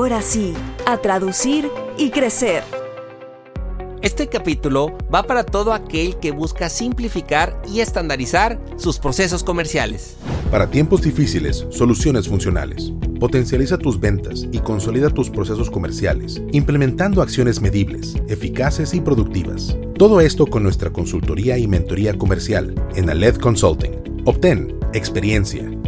ahora sí, a traducir y crecer. Este capítulo va para todo aquel que busca simplificar y estandarizar sus procesos comerciales. Para tiempos difíciles, soluciones funcionales. Potencializa tus ventas y consolida tus procesos comerciales, implementando acciones medibles, eficaces y productivas. Todo esto con nuestra consultoría y mentoría comercial en Aled Consulting. Obtén experiencia,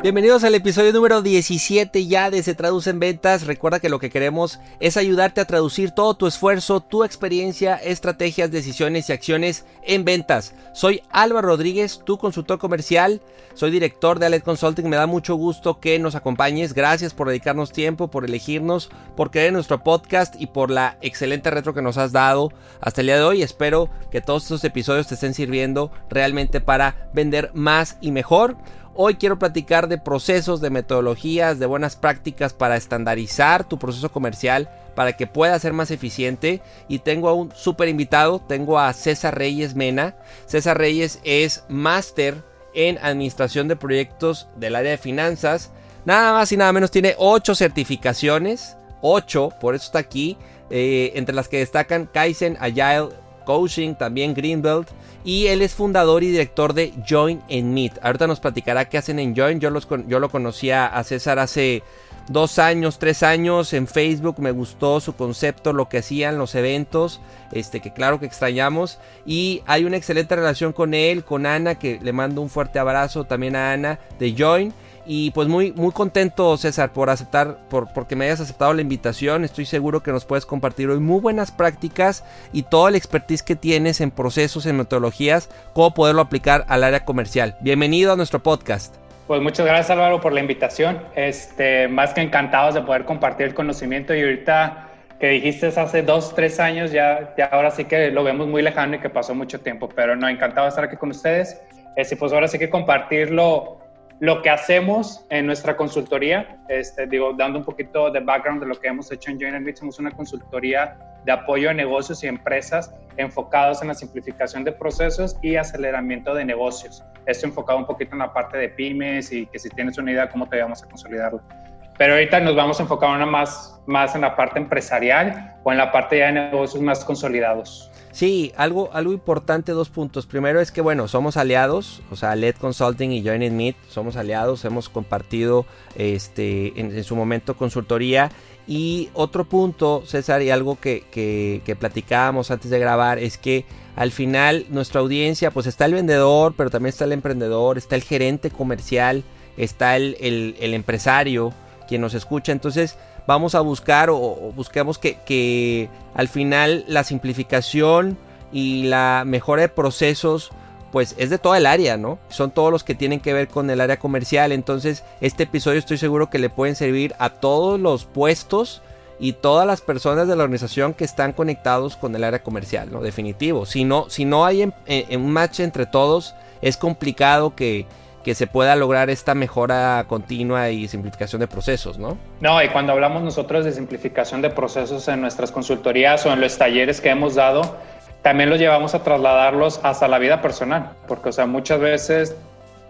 Bienvenidos al episodio número 17 ya de Se Traduce en Ventas. Recuerda que lo que queremos es ayudarte a traducir todo tu esfuerzo, tu experiencia, estrategias, decisiones y acciones en ventas. Soy Álvaro Rodríguez, tu consultor comercial. Soy director de Alet Consulting. Me da mucho gusto que nos acompañes. Gracias por dedicarnos tiempo, por elegirnos, por creer en nuestro podcast y por la excelente retro que nos has dado hasta el día de hoy. Espero que todos estos episodios te estén sirviendo realmente para vender más y mejor. Hoy quiero platicar de procesos, de metodologías, de buenas prácticas para estandarizar tu proceso comercial para que pueda ser más eficiente. Y tengo a un súper invitado, tengo a César Reyes Mena. César Reyes es máster en administración de proyectos del área de finanzas. Nada más y nada menos tiene 8 certificaciones. 8, por eso está aquí. Eh, entre las que destacan Kaizen, Agile, Coaching, también Greenbelt. Y él es fundador y director de Join and Meet. Ahorita nos platicará qué hacen en Join. Yo, los, yo lo conocía a César hace dos años, tres años en Facebook. Me gustó su concepto, lo que hacían, los eventos. Este, que claro que extrañamos. Y hay una excelente relación con él, con Ana, que le mando un fuerte abrazo también a Ana de Join. Y pues muy, muy contento, César, por aceptar, por, porque me hayas aceptado la invitación. Estoy seguro que nos puedes compartir hoy muy buenas prácticas y toda la expertise que tienes en procesos, en metodologías, cómo poderlo aplicar al área comercial. Bienvenido a nuestro podcast. Pues muchas gracias Álvaro por la invitación. Este, más que encantados de poder compartir el conocimiento y ahorita que dijiste hace dos, tres años, ya, ahora sí que lo vemos muy lejano y que pasó mucho tiempo, pero no, encantado de estar aquí con ustedes. Este, pues ahora sí que compartirlo lo que hacemos en nuestra consultoría, este, digo, dando un poquito de background de lo que hemos hecho en Join Meet, somos una consultoría de apoyo a negocios y empresas enfocados en la simplificación de procesos y aceleramiento de negocios. Esto enfocado un poquito en la parte de pymes y que si tienes una idea cómo te vamos a consolidarlo. Pero ahorita nos vamos a enfocar más, más en la parte empresarial o en la parte de negocios más consolidados. Sí, algo, algo importante, dos puntos. Primero es que, bueno, somos aliados, o sea, LED Consulting y Join Meet, somos aliados, hemos compartido este, en, su momento consultoría. Y otro punto, César, y algo que, que, platicábamos antes de grabar, es que al final nuestra audiencia, pues está el vendedor, pero también está el emprendedor, está el gerente comercial, está el, el empresario, quien nos escucha. Entonces, vamos a buscar o, busquemos que, al final la simplificación y la mejora de procesos pues es de toda el área, ¿no? Son todos los que tienen que ver con el área comercial. Entonces, este episodio estoy seguro que le pueden servir a todos los puestos y todas las personas de la organización que están conectados con el área comercial, ¿no? Definitivo. Si no, si no hay un match entre todos, es complicado que, que se pueda lograr esta mejora continua y simplificación de procesos, ¿no? No, y cuando hablamos nosotros de simplificación de procesos en nuestras consultorías o en los talleres que hemos dado, también los llevamos a trasladarlos hasta la vida personal, porque, o sea, muchas veces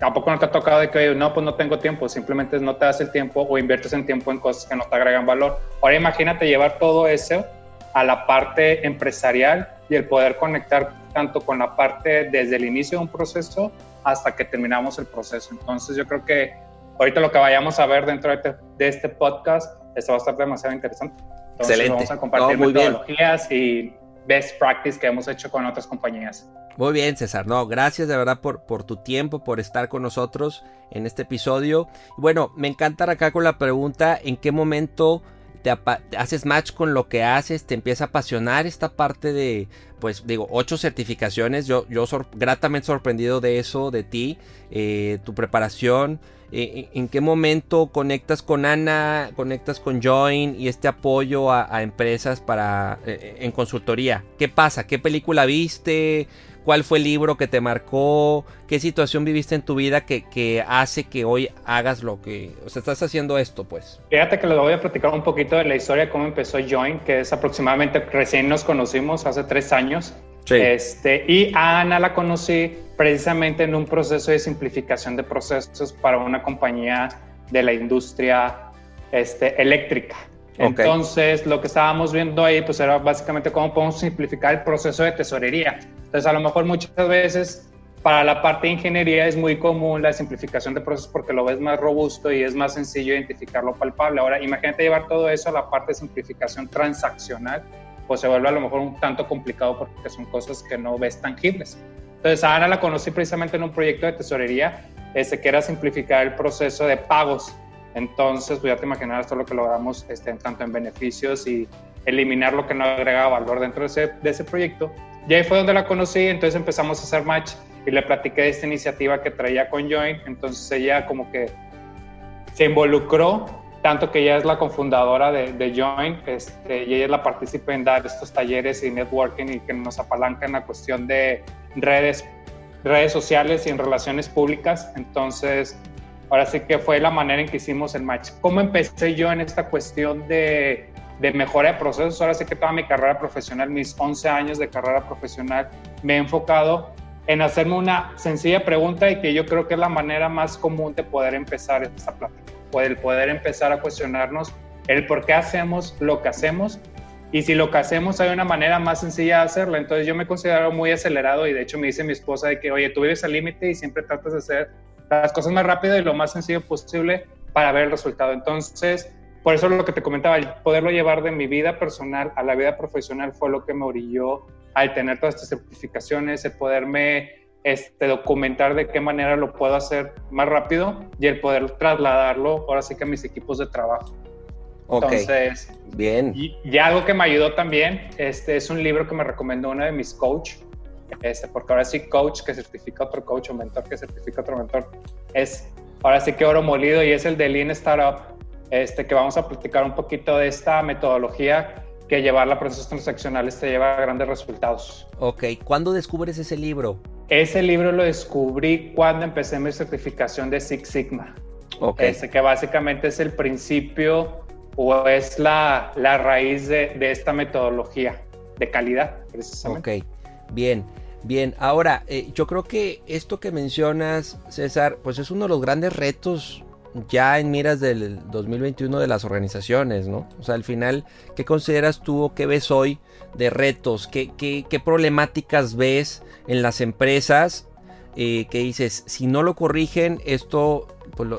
tampoco nos ha tocado de que, no, pues no tengo tiempo, simplemente no te das el tiempo o inviertes en tiempo en cosas que no te agregan valor. Ahora imagínate llevar todo eso a la parte empresarial y el poder conectar tanto con la parte desde el inicio de un proceso hasta que terminamos el proceso. Entonces yo creo que ahorita lo que vayamos a ver dentro de este, este podcast, esto va a estar demasiado interesante. Entonces Excelente. vamos a compartir metodologías y best practice que hemos hecho con otras compañías. Muy bien, César. No, gracias de verdad por, por tu tiempo, por estar con nosotros en este episodio. Bueno, me encanta acá con la pregunta, ¿en qué momento te, haces match con lo que haces? ¿Te empieza a apasionar esta parte de, pues digo, ocho certificaciones? Yo, yo gratamente sorprendido de eso, de ti, eh, tu preparación. Eh, ¿En qué momento conectas con Ana, conectas con Join y este apoyo a, empresas para eh, en consultoría? ¿Qué pasa? ¿Qué película viste? ¿Cuál fue el libro que te marcó? ¿Qué situación viviste en tu vida que, hace que hoy hagas lo que... O sea, estás haciendo esto, pues. Fíjate que les voy a platicar un poquito de la historia de cómo empezó Join, que es aproximadamente, recién nos conocimos hace tres años. Este, y a Ana la conocí precisamente en un proceso de simplificación de procesos para una compañía de la industria este, eléctrica. Entonces, lo que estábamos viendo ahí, pues era básicamente cómo podemos simplificar el proceso de tesorería. Entonces, a lo mejor muchas veces para la parte de ingeniería es muy común la simplificación de procesos porque lo ves más robusto y es más sencillo identificarlo palpable. Ahora, imagínate llevar todo eso a la parte de simplificación transaccional pues se vuelve a lo mejor un tanto complicado porque son cosas que no ves tangibles. Entonces Ana la conocí precisamente en un proyecto de tesorería este, que era simplificar el proceso de pagos. Entonces, pues ya te imaginarás todo lo que logramos este, tanto en beneficios y eliminar lo que no agregaba valor dentro de ese, de ese proyecto. Y ahí fue donde la conocí, entonces empezamos a hacer match y le platiqué de esta iniciativa que traía con Join. Entonces ella como que se involucró tanto que ella es la cofundadora de, de Join este, y ella es la participa en dar estos talleres y networking y que nos apalanca en la cuestión de redes, redes sociales y en relaciones públicas. Entonces, ahora sí que fue la manera en que hicimos el match. ¿Cómo empecé yo en esta cuestión de, de mejora de procesos? Ahora sí que toda mi carrera profesional, mis 11 años de carrera profesional, me he enfocado en hacerme una sencilla pregunta y que yo creo que es la manera más común de poder empezar esta plática el poder empezar a cuestionarnos el por qué hacemos lo que hacemos y si lo que hacemos hay una manera más sencilla de hacerlo. Entonces yo me considero muy acelerado y de hecho me dice mi esposa de que, oye, tú vives al límite y siempre tratas de hacer las cosas más rápido y lo más sencillo posible para ver el resultado. Entonces, por eso lo que te comentaba, el poderlo llevar de mi vida personal a la vida profesional fue lo que me orilló al tener todas estas certificaciones, el poderme este, documentar de qué manera lo puedo hacer más rápido y el poder trasladarlo ahora sí que a mis equipos de trabajo. Entonces, bien. Y, algo que me ayudó también, este es un libro que me recomendó uno de mis coach, este, porque ahora sí coach que certifica otro coach o mentor que certifica otro mentor, es ahora sí que oro molido y es el de Lean Startup, este, que vamos a platicar un poquito de esta metodología que llevarla a procesos transaccionales te lleva a grandes resultados. Ok, ¿cuándo descubres ese libro? Ese libro lo descubrí cuando empecé mi certificación de Six Sigma. Okay. Este, que básicamente es el principio o es la, la raíz de, de, esta metodología de calidad, precisamente. Ok, bien. Bien, ahora eh, yo creo que esto que mencionas, César, pues es uno de los grandes retos ya en miras del 2021 de las organizaciones, ¿no? O sea, al final, ¿qué consideras tú o qué ves hoy de retos? ¿Qué, qué, problemáticas ves en las empresas eh, que dices, si no lo corrigen, esto pues,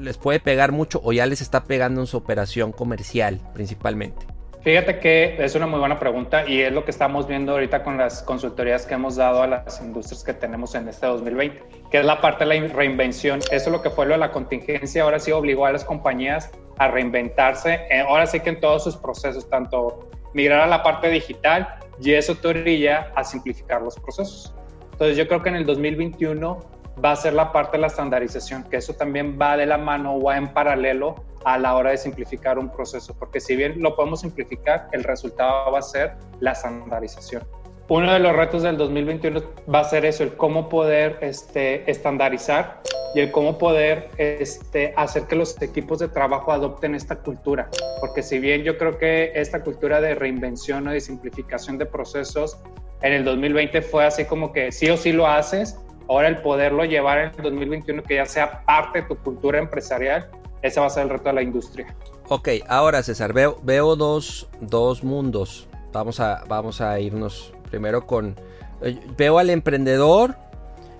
les puede pegar mucho o ya les está pegando en su operación comercial principalmente? Fíjate que es una muy buena pregunta y es lo que estamos viendo ahorita con las consultorías que hemos dado a las industrias que tenemos en este 2020, que es la parte de la reinvención. Eso es lo que fue lo de la contingencia, ahora sí obligó a las compañías a reinventarse, eh, ahora sí que en todos sus procesos, tanto migrar a la parte digital y eso te orilla a simplificar los procesos. Entonces yo creo que en el 2021 va a ser la parte de la estandarización, que eso también va de la mano o va en paralelo a la hora de simplificar un proceso, porque si bien lo podemos simplificar, el resultado va a ser la estandarización. Uno de los retos del 2021 va a ser eso, el cómo poder este, estandarizar y el cómo poder este, hacer que los equipos de trabajo adopten esta cultura. Porque si bien yo creo que esta cultura de reinvención o de simplificación de procesos en el 2020 fue así como que sí o sí lo haces, ahora el poderlo llevar en el 2021 que ya sea parte de tu cultura empresarial ese va a ser el reto de la industria. Ok, ahora César, veo, veo dos, dos mundos. Vamos a, vamos a irnos primero con... Eh, veo al emprendedor,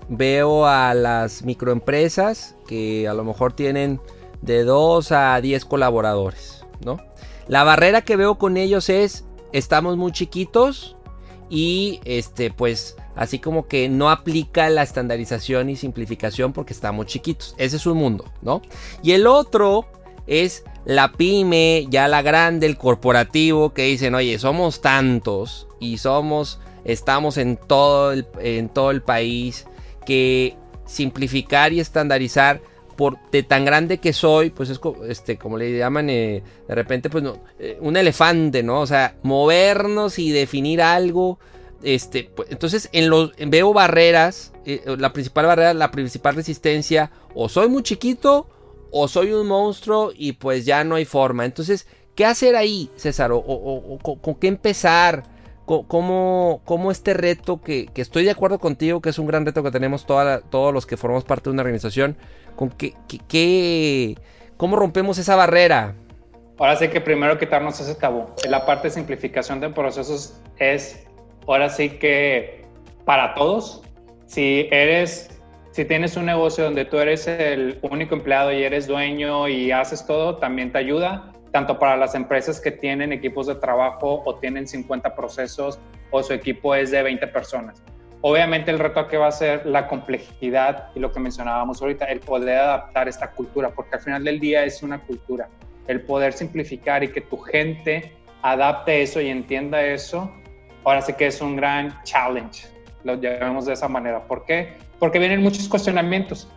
veo a las microempresas que a lo mejor tienen de 2 a 10 colaboradores, ¿no? La barrera que veo con ellos es, estamos muy chiquitos y este pues así como que no aplica la estandarización y simplificación porque estamos chiquitos. Ese es un mundo, ¿no? Y el otro es la pyme, ya la grande, el corporativo que dicen, "Oye, somos tantos y somos estamos en todo el, en todo el país que simplificar y estandarizar por de tan grande que soy, pues es este, como le llaman eh, de repente, pues no, eh, un elefante, ¿no? O sea, movernos y definir algo. Este, pues, entonces en los veo barreras, eh, la principal barrera, la principal resistencia, o soy muy chiquito o soy un monstruo y pues ya no hay forma. Entonces, ¿qué hacer ahí, César? ¿O, con qué empezar? ¿Cómo, cómo este reto, que, estoy de acuerdo contigo, que es un gran reto que tenemos todos los que formamos parte de una organización, con qué, ¿cómo rompemos esa barrera? Ahora sí que primero quitarnos ese tabú. La parte de simplificación de procesos es, ahora sí que para todos, si eres, si tienes un negocio donde tú eres el único empleado y eres dueño y haces todo, también te ayuda tanto para las empresas que tienen equipos de trabajo o tienen 50 procesos o su equipo es de 20 personas. Obviamente el reto que va a ser la complejidad y lo que mencionábamos ahorita, el poder adaptar esta cultura, porque al final del día es una cultura. El poder simplificar y que tu gente adapte eso y entienda eso, ahora sí que es un gran challenge, lo llamamos de esa manera. ¿Por qué? Porque vienen muchos cuestionamientos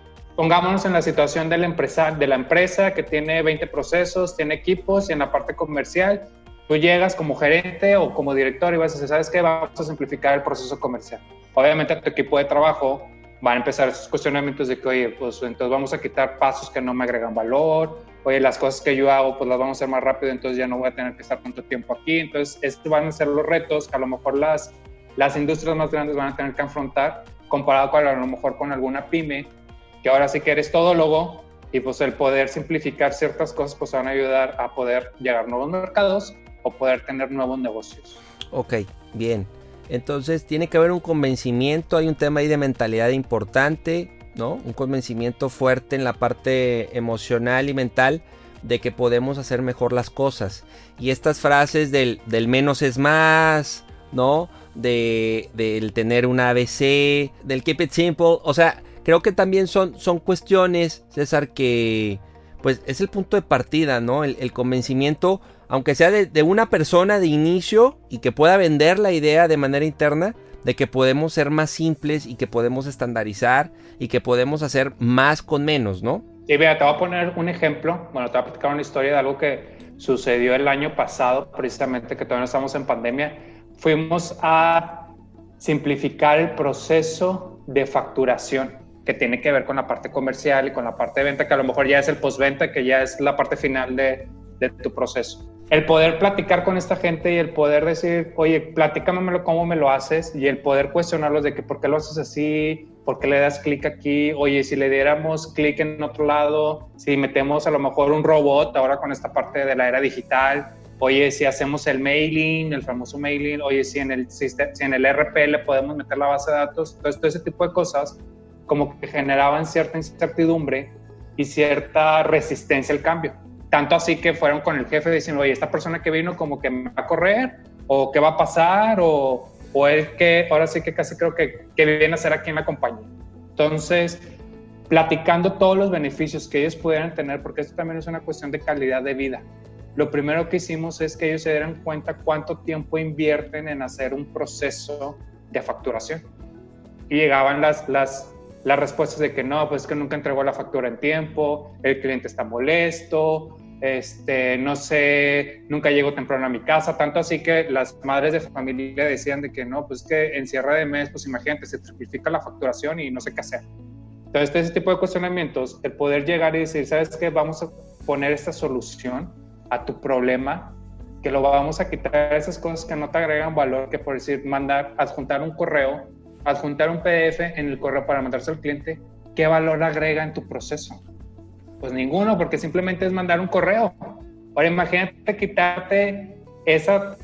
pongámonos en la situación de la empresa, de la empresa que tiene 20 procesos, tiene equipos y en la parte comercial, tú llegas como gerente o como director y vas a decir, ¿sabes qué? Vamos a simplificar el proceso comercial. Obviamente tu equipo de trabajo va a empezar esos cuestionamientos de que, oye, pues entonces vamos a quitar pasos que no me agregan valor, oye, las cosas que yo hago, pues las vamos a hacer más rápido, entonces ya no voy a tener que estar tanto tiempo aquí. Entonces, estos van a ser los retos que a lo mejor las, las industrias más grandes van a tener que afrontar comparado con a lo mejor con alguna pyme que ahora sí que eres todólogo y pues el poder simplificar ciertas cosas pues van a ayudar a poder llegar a nuevos mercados o poder tener nuevos negocios. Ok, bien. Entonces tiene que haber un convencimiento, hay un tema ahí de mentalidad importante, Un convencimiento fuerte en la parte emocional y mental de que podemos hacer mejor las cosas. Y estas frases del, menos es más, ¿no? De, del tener un ABC, del keep it simple, o sea, creo que también son, son cuestiones, César, que pues es el punto de partida, ¿no? El, convencimiento, aunque sea de, una persona de inicio y que pueda vender la idea de manera interna, de que podemos ser más simples y que podemos estandarizar y que podemos hacer más con menos, ¿no? Sí, vea, te voy a poner un ejemplo, bueno, te voy a platicar una historia de algo que sucedió el año pasado, precisamente que todavía no estamos en pandemia. Fuimos a simplificar el proceso de facturación que tiene que ver con la parte comercial y con la parte de venta, que a lo mejor ya es el postventa, que ya es la parte final de, de, tu proceso. El poder platicar con esta gente y el poder decir, oye, platícamelo cómo me lo haces y el poder cuestionarlos de que por qué lo haces así, por qué le das clic aquí, oye, si le diéramos clic en otro lado, si metemos a lo mejor un robot ahora con esta parte de la era digital, oye, si hacemos el mailing, el famoso mailing, oye, si en el, si en el RP podemos meter la base de datos, todo ese tipo de cosas como que generaban cierta incertidumbre y cierta resistencia al cambio. Tanto así que fueron con el jefe diciendo, oye, esta persona que vino como que me va a correr, o qué va a pasar, o, o él que ahora sí que casi creo que, que viene a ser aquí en la compañía. Entonces, platicando todos los beneficios que ellos pudieran tener, porque esto también es una cuestión de calidad de vida. Lo primero que hicimos es que ellos se dieran cuenta cuánto tiempo invierten en hacer un proceso de facturación. Y llegaban las, las las respuestas de que no, pues es que nunca entregó la factura en tiempo, el cliente está molesto, este, no sé, nunca llego temprano a mi casa, tanto así que las madres de familia decían de que no, pues que en cierre de mes, pues imagínate, se triplifica la facturación y no sé qué hacer. Entonces, ese tipo de cuestionamientos, el poder llegar y decir, ¿sabes qué? Vamos a poner esta solución a tu problema, que lo vamos a quitar esas cosas que no te agregan valor, que por decir, mandar, adjuntar un correo adjuntar un PDF en el correo para mandarse al cliente, ¿qué valor agrega en tu proceso? Pues ninguno, porque simplemente es mandar un correo. Ahora imagínate quitarte esa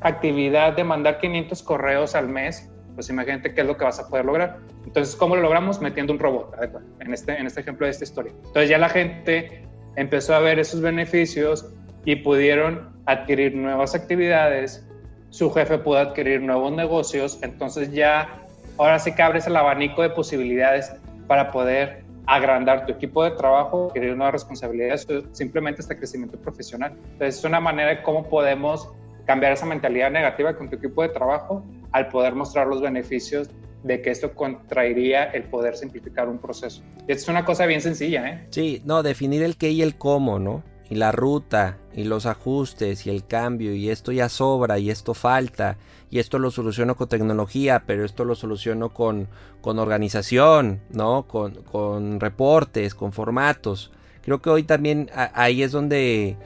actividad de mandar 500 correos al mes, pues imagínate qué es lo que vas a poder lograr. Entonces, ¿cómo lo logramos? Metiendo un robot, en este, en este ejemplo de esta historia. Entonces ya la gente empezó a ver esos beneficios y pudieron adquirir nuevas actividades, su jefe pudo adquirir nuevos negocios, entonces ya ahora sí que abres el abanico de posibilidades para poder agrandar tu equipo de trabajo, adquirir nuevas responsabilidades, simplemente este crecimiento profesional. Entonces es una manera de cómo podemos cambiar esa mentalidad negativa con tu equipo de trabajo al poder mostrar los beneficios de que esto contraería el poder simplificar un proceso. Y es una cosa bien sencilla, ¿eh? Sí, no, definir el qué y el cómo, ¿no? Y la ruta, y los ajustes, y el cambio, y esto ya sobra, y esto falta, y esto lo soluciono con tecnología, pero esto lo soluciono con, con organización, ¿no? Con, con reportes, con formatos. Creo que hoy también ahí es donde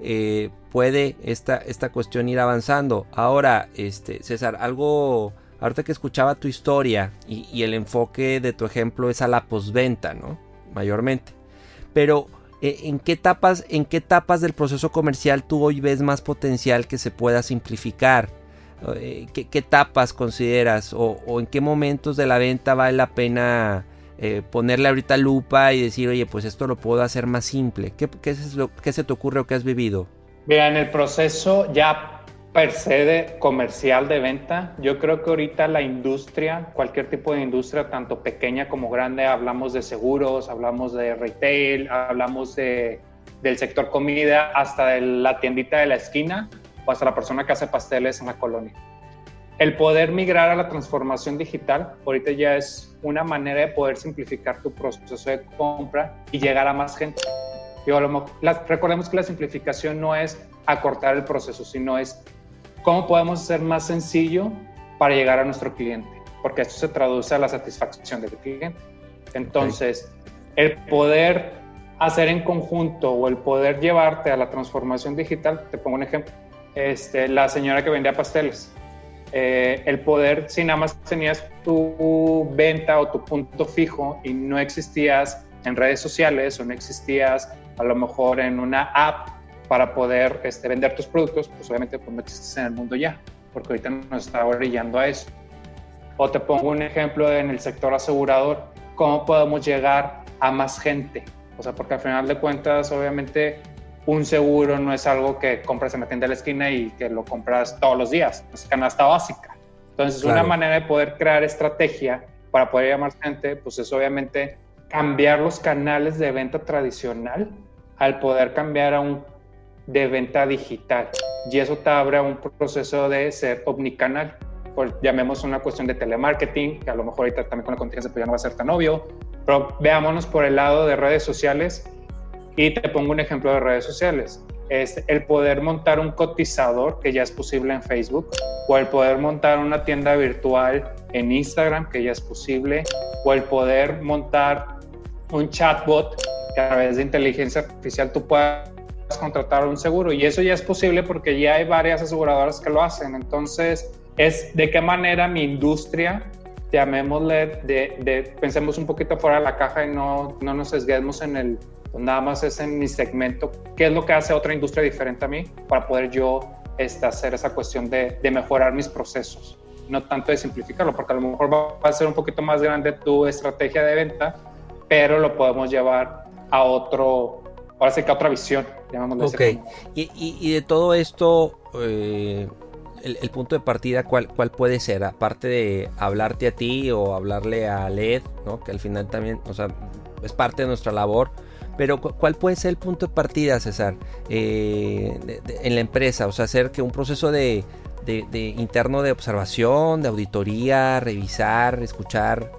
eh, puede esta, esta cuestión ir avanzando. Ahora, este, César, algo, ahorita que escuchaba tu historia y, el enfoque de tu ejemplo es a la posventa, ¿no? Mayormente. Pero, ¿en qué, etapas, ¿en qué etapas del proceso comercial tú hoy ves más potencial que se pueda simplificar? Eh, ¿qué, etapas consideras o, en qué momentos de la venta vale la pena eh, ponerle ahorita lupa y decir, oye, pues esto lo puedo hacer más simple? ¿Qué, qué, es lo, qué se te ocurre o qué has vivido? Mira, en el proceso ya per se de comercial de venta, yo creo que ahorita la industria, cualquier tipo de industria, tanto pequeña como grande, hablamos de seguros, hablamos de retail, hablamos de, del sector comida, hasta de la tiendita de la esquina o hasta la persona que hace pasteles en la colonia el poder migrar a la transformación digital ahorita ya es una manera de poder simplificar tu proceso de compra y llegar a más gente. recordemos que la simplificación no es acortar el proceso, sino es cómo podemos hacer más sencillo para llegar a nuestro cliente, porque esto se traduce a la satisfacción del cliente. Entonces, el poder hacer en conjunto o el poder llevarte a la transformación digital, te pongo un ejemplo, este, la señora que vendía pasteles, eh, el poder, si nada más tenías tu venta o tu punto fijo y no existías en redes sociales o no existías a lo mejor en una app para poder este, vender tus productos, pues obviamente pues no existes en el mundo ya, porque ahorita nos está orillando a eso. O te pongo un ejemplo en el sector asegurador, cómo podemos llegar a más gente. O sea, porque al final de cuentas, obviamente, un seguro no es algo que compras en la tienda de la esquina y que lo compras todos los días, es canasta básica. Entonces, una manera de poder crear estrategia para poder llamar gente, pues es obviamente cambiar los canales de venta tradicional al poder cambiar a un de venta digital. Y eso te abre un proceso de ser omnicanal. Por, llamemos una cuestión de telemarketing, que a lo mejor ahorita también con la contingencia pues ya no va a ser tan obvio, pero veámonos por el lado de redes sociales y te pongo un ejemplo de redes sociales. Es el poder montar un cotizador, que ya es posible en Facebook, o el poder montar una tienda virtual en Instagram, que ya es posible, o el poder montar un chatbot que a través de inteligencia artificial tú puedas contratar un seguro. Y eso ya es posible porque ya hay varias aseguradoras que lo hacen. Entonces, es de qué manera mi industria, llamémosle, de, de pensemos un poquito fuera de la caja y no, no nos sesguemos en el nada más es en mi segmento, qué es lo que hace otra industria diferente a mí para poder yo este, hacer esa cuestión de, de, mejorar mis procesos, no tanto de simplificarlo, porque a lo mejor va a ser un poquito más grande tu estrategia de venta, pero lo podemos llevar a otro, ahora sí que otra visión, Ok, y, y, de todo esto, eh, el, el, punto de partida, ¿cuál, ¿cuál puede ser? Aparte de hablarte a ti o hablarle a LED, ¿no? que al final también, o sea, es parte de nuestra labor, pero ¿cuál puede ser el punto de partida, César, eh, en la empresa? O sea, hacer que un proceso de, interno de observación, de auditoría, revisar, escuchar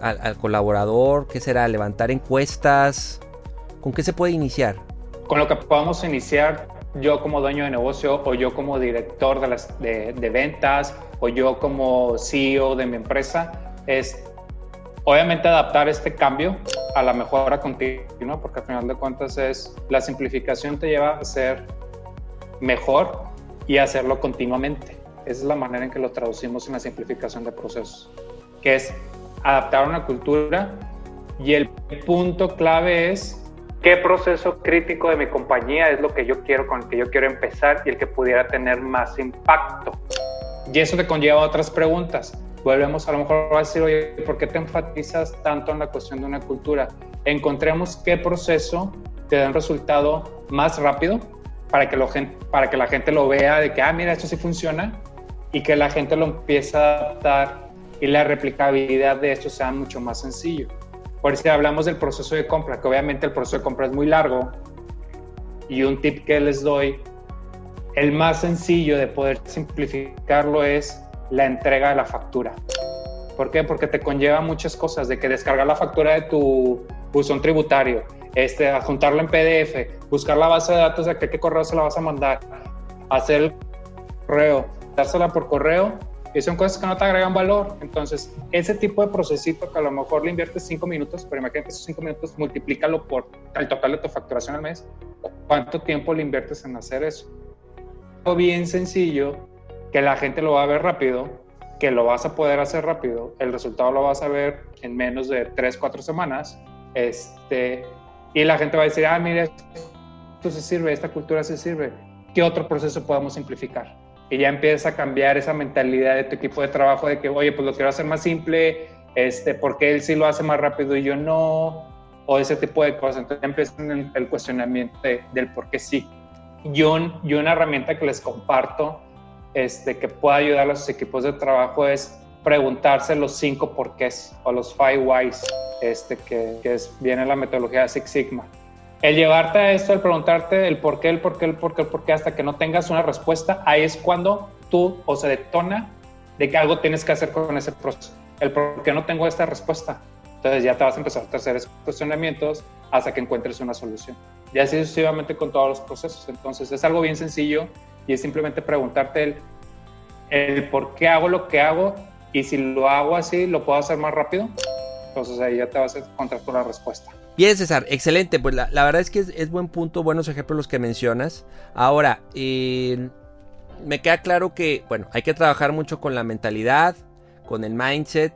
al, colaborador, ¿qué será? Levantar encuestas. ¿Con qué se puede iniciar? Con lo que podamos iniciar, yo como dueño de negocio o yo como director de, las, de, de ventas o yo como CEO de mi empresa, es Obviamente adaptar este cambio a la mejora continua, porque al final de cuentas es la simplificación te lleva a ser mejor y hacerlo continuamente. Esa es la manera en que lo traducimos en la simplificación de procesos, que es adaptar una cultura y el punto clave es qué proceso crítico de mi compañía es lo que yo quiero, con el que yo quiero empezar y el que pudiera tener más impacto. Y eso te conlleva otras preguntas. Volvemos a lo mejor a decir, oye, ¿por qué te enfatizas tanto en la cuestión de una cultura? Encontremos qué proceso te da un resultado más rápido para que, lo, para que la gente lo vea de que, ah, mira, esto sí funciona y que la gente lo empiece a adaptar y la replicabilidad de esto sea mucho más sencillo. Por eso hablamos del proceso de compra, que obviamente el proceso de compra es muy largo y un tip que les doy, el más sencillo de poder simplificarlo es la entrega de la factura. ¿Por qué? Porque te conlleva muchas cosas, de que descargar la factura de tu buzón tributario, este, adjuntarla en PDF, buscar la base de datos de qué correo se la vas a mandar, hacer el correo, dársela por correo y son cosas que no te agregan valor. Entonces, ese tipo de procesito que a lo mejor le inviertes cinco minutos, pero imagínate esos cinco minutos, multiplícalo por el total de tu facturación al mes. ¿Cuánto tiempo le inviertes en hacer eso? Algo bien sencillo, que la gente lo va a ver rápido, que lo vas a poder hacer rápido, el resultado lo vas a ver en menos de tres, cuatro semanas, este, y la gente va a decir, ah, mire, esto se sirve, esta cultura se sirve. ¿Qué otro proceso podemos simplificar? Y ya empieza a cambiar esa mentalidad de tu equipo de trabajo de que, oye, pues lo quiero hacer más simple, este, porque él sí lo hace más rápido y yo no, o ese tipo de cosas. Entonces empieza el, el cuestionamiento del por qué sí. Yo, yo una herramienta que les comparto este, que pueda ayudar a los equipos de trabajo es preguntarse los cinco porqués o los five whys, este, que, que es, viene la metodología de Six Sigma el llevarte a esto, el preguntarte el por qué, el por qué, el por qué, el por qué, hasta que no tengas una respuesta, ahí es cuando tú o se detona de que algo tienes que hacer con ese proceso. El por qué no tengo esta respuesta. Entonces ya te vas a empezar a hacer esos cuestionamientos hasta que encuentres una solución. Y así sucesivamente con todos los procesos. Entonces es algo bien sencillo y es simplemente preguntarte el, el por qué hago lo que hago y si lo hago así, lo puedo hacer más rápido. Entonces ahí ya te vas a encontrar con la respuesta. Bien, César, excelente. Pues la, verdad es que es, buen punto, buenos ejemplos los que mencionas. Ahora, eh, me queda claro que, bueno, hay que trabajar mucho con la mentalidad, con el mindset,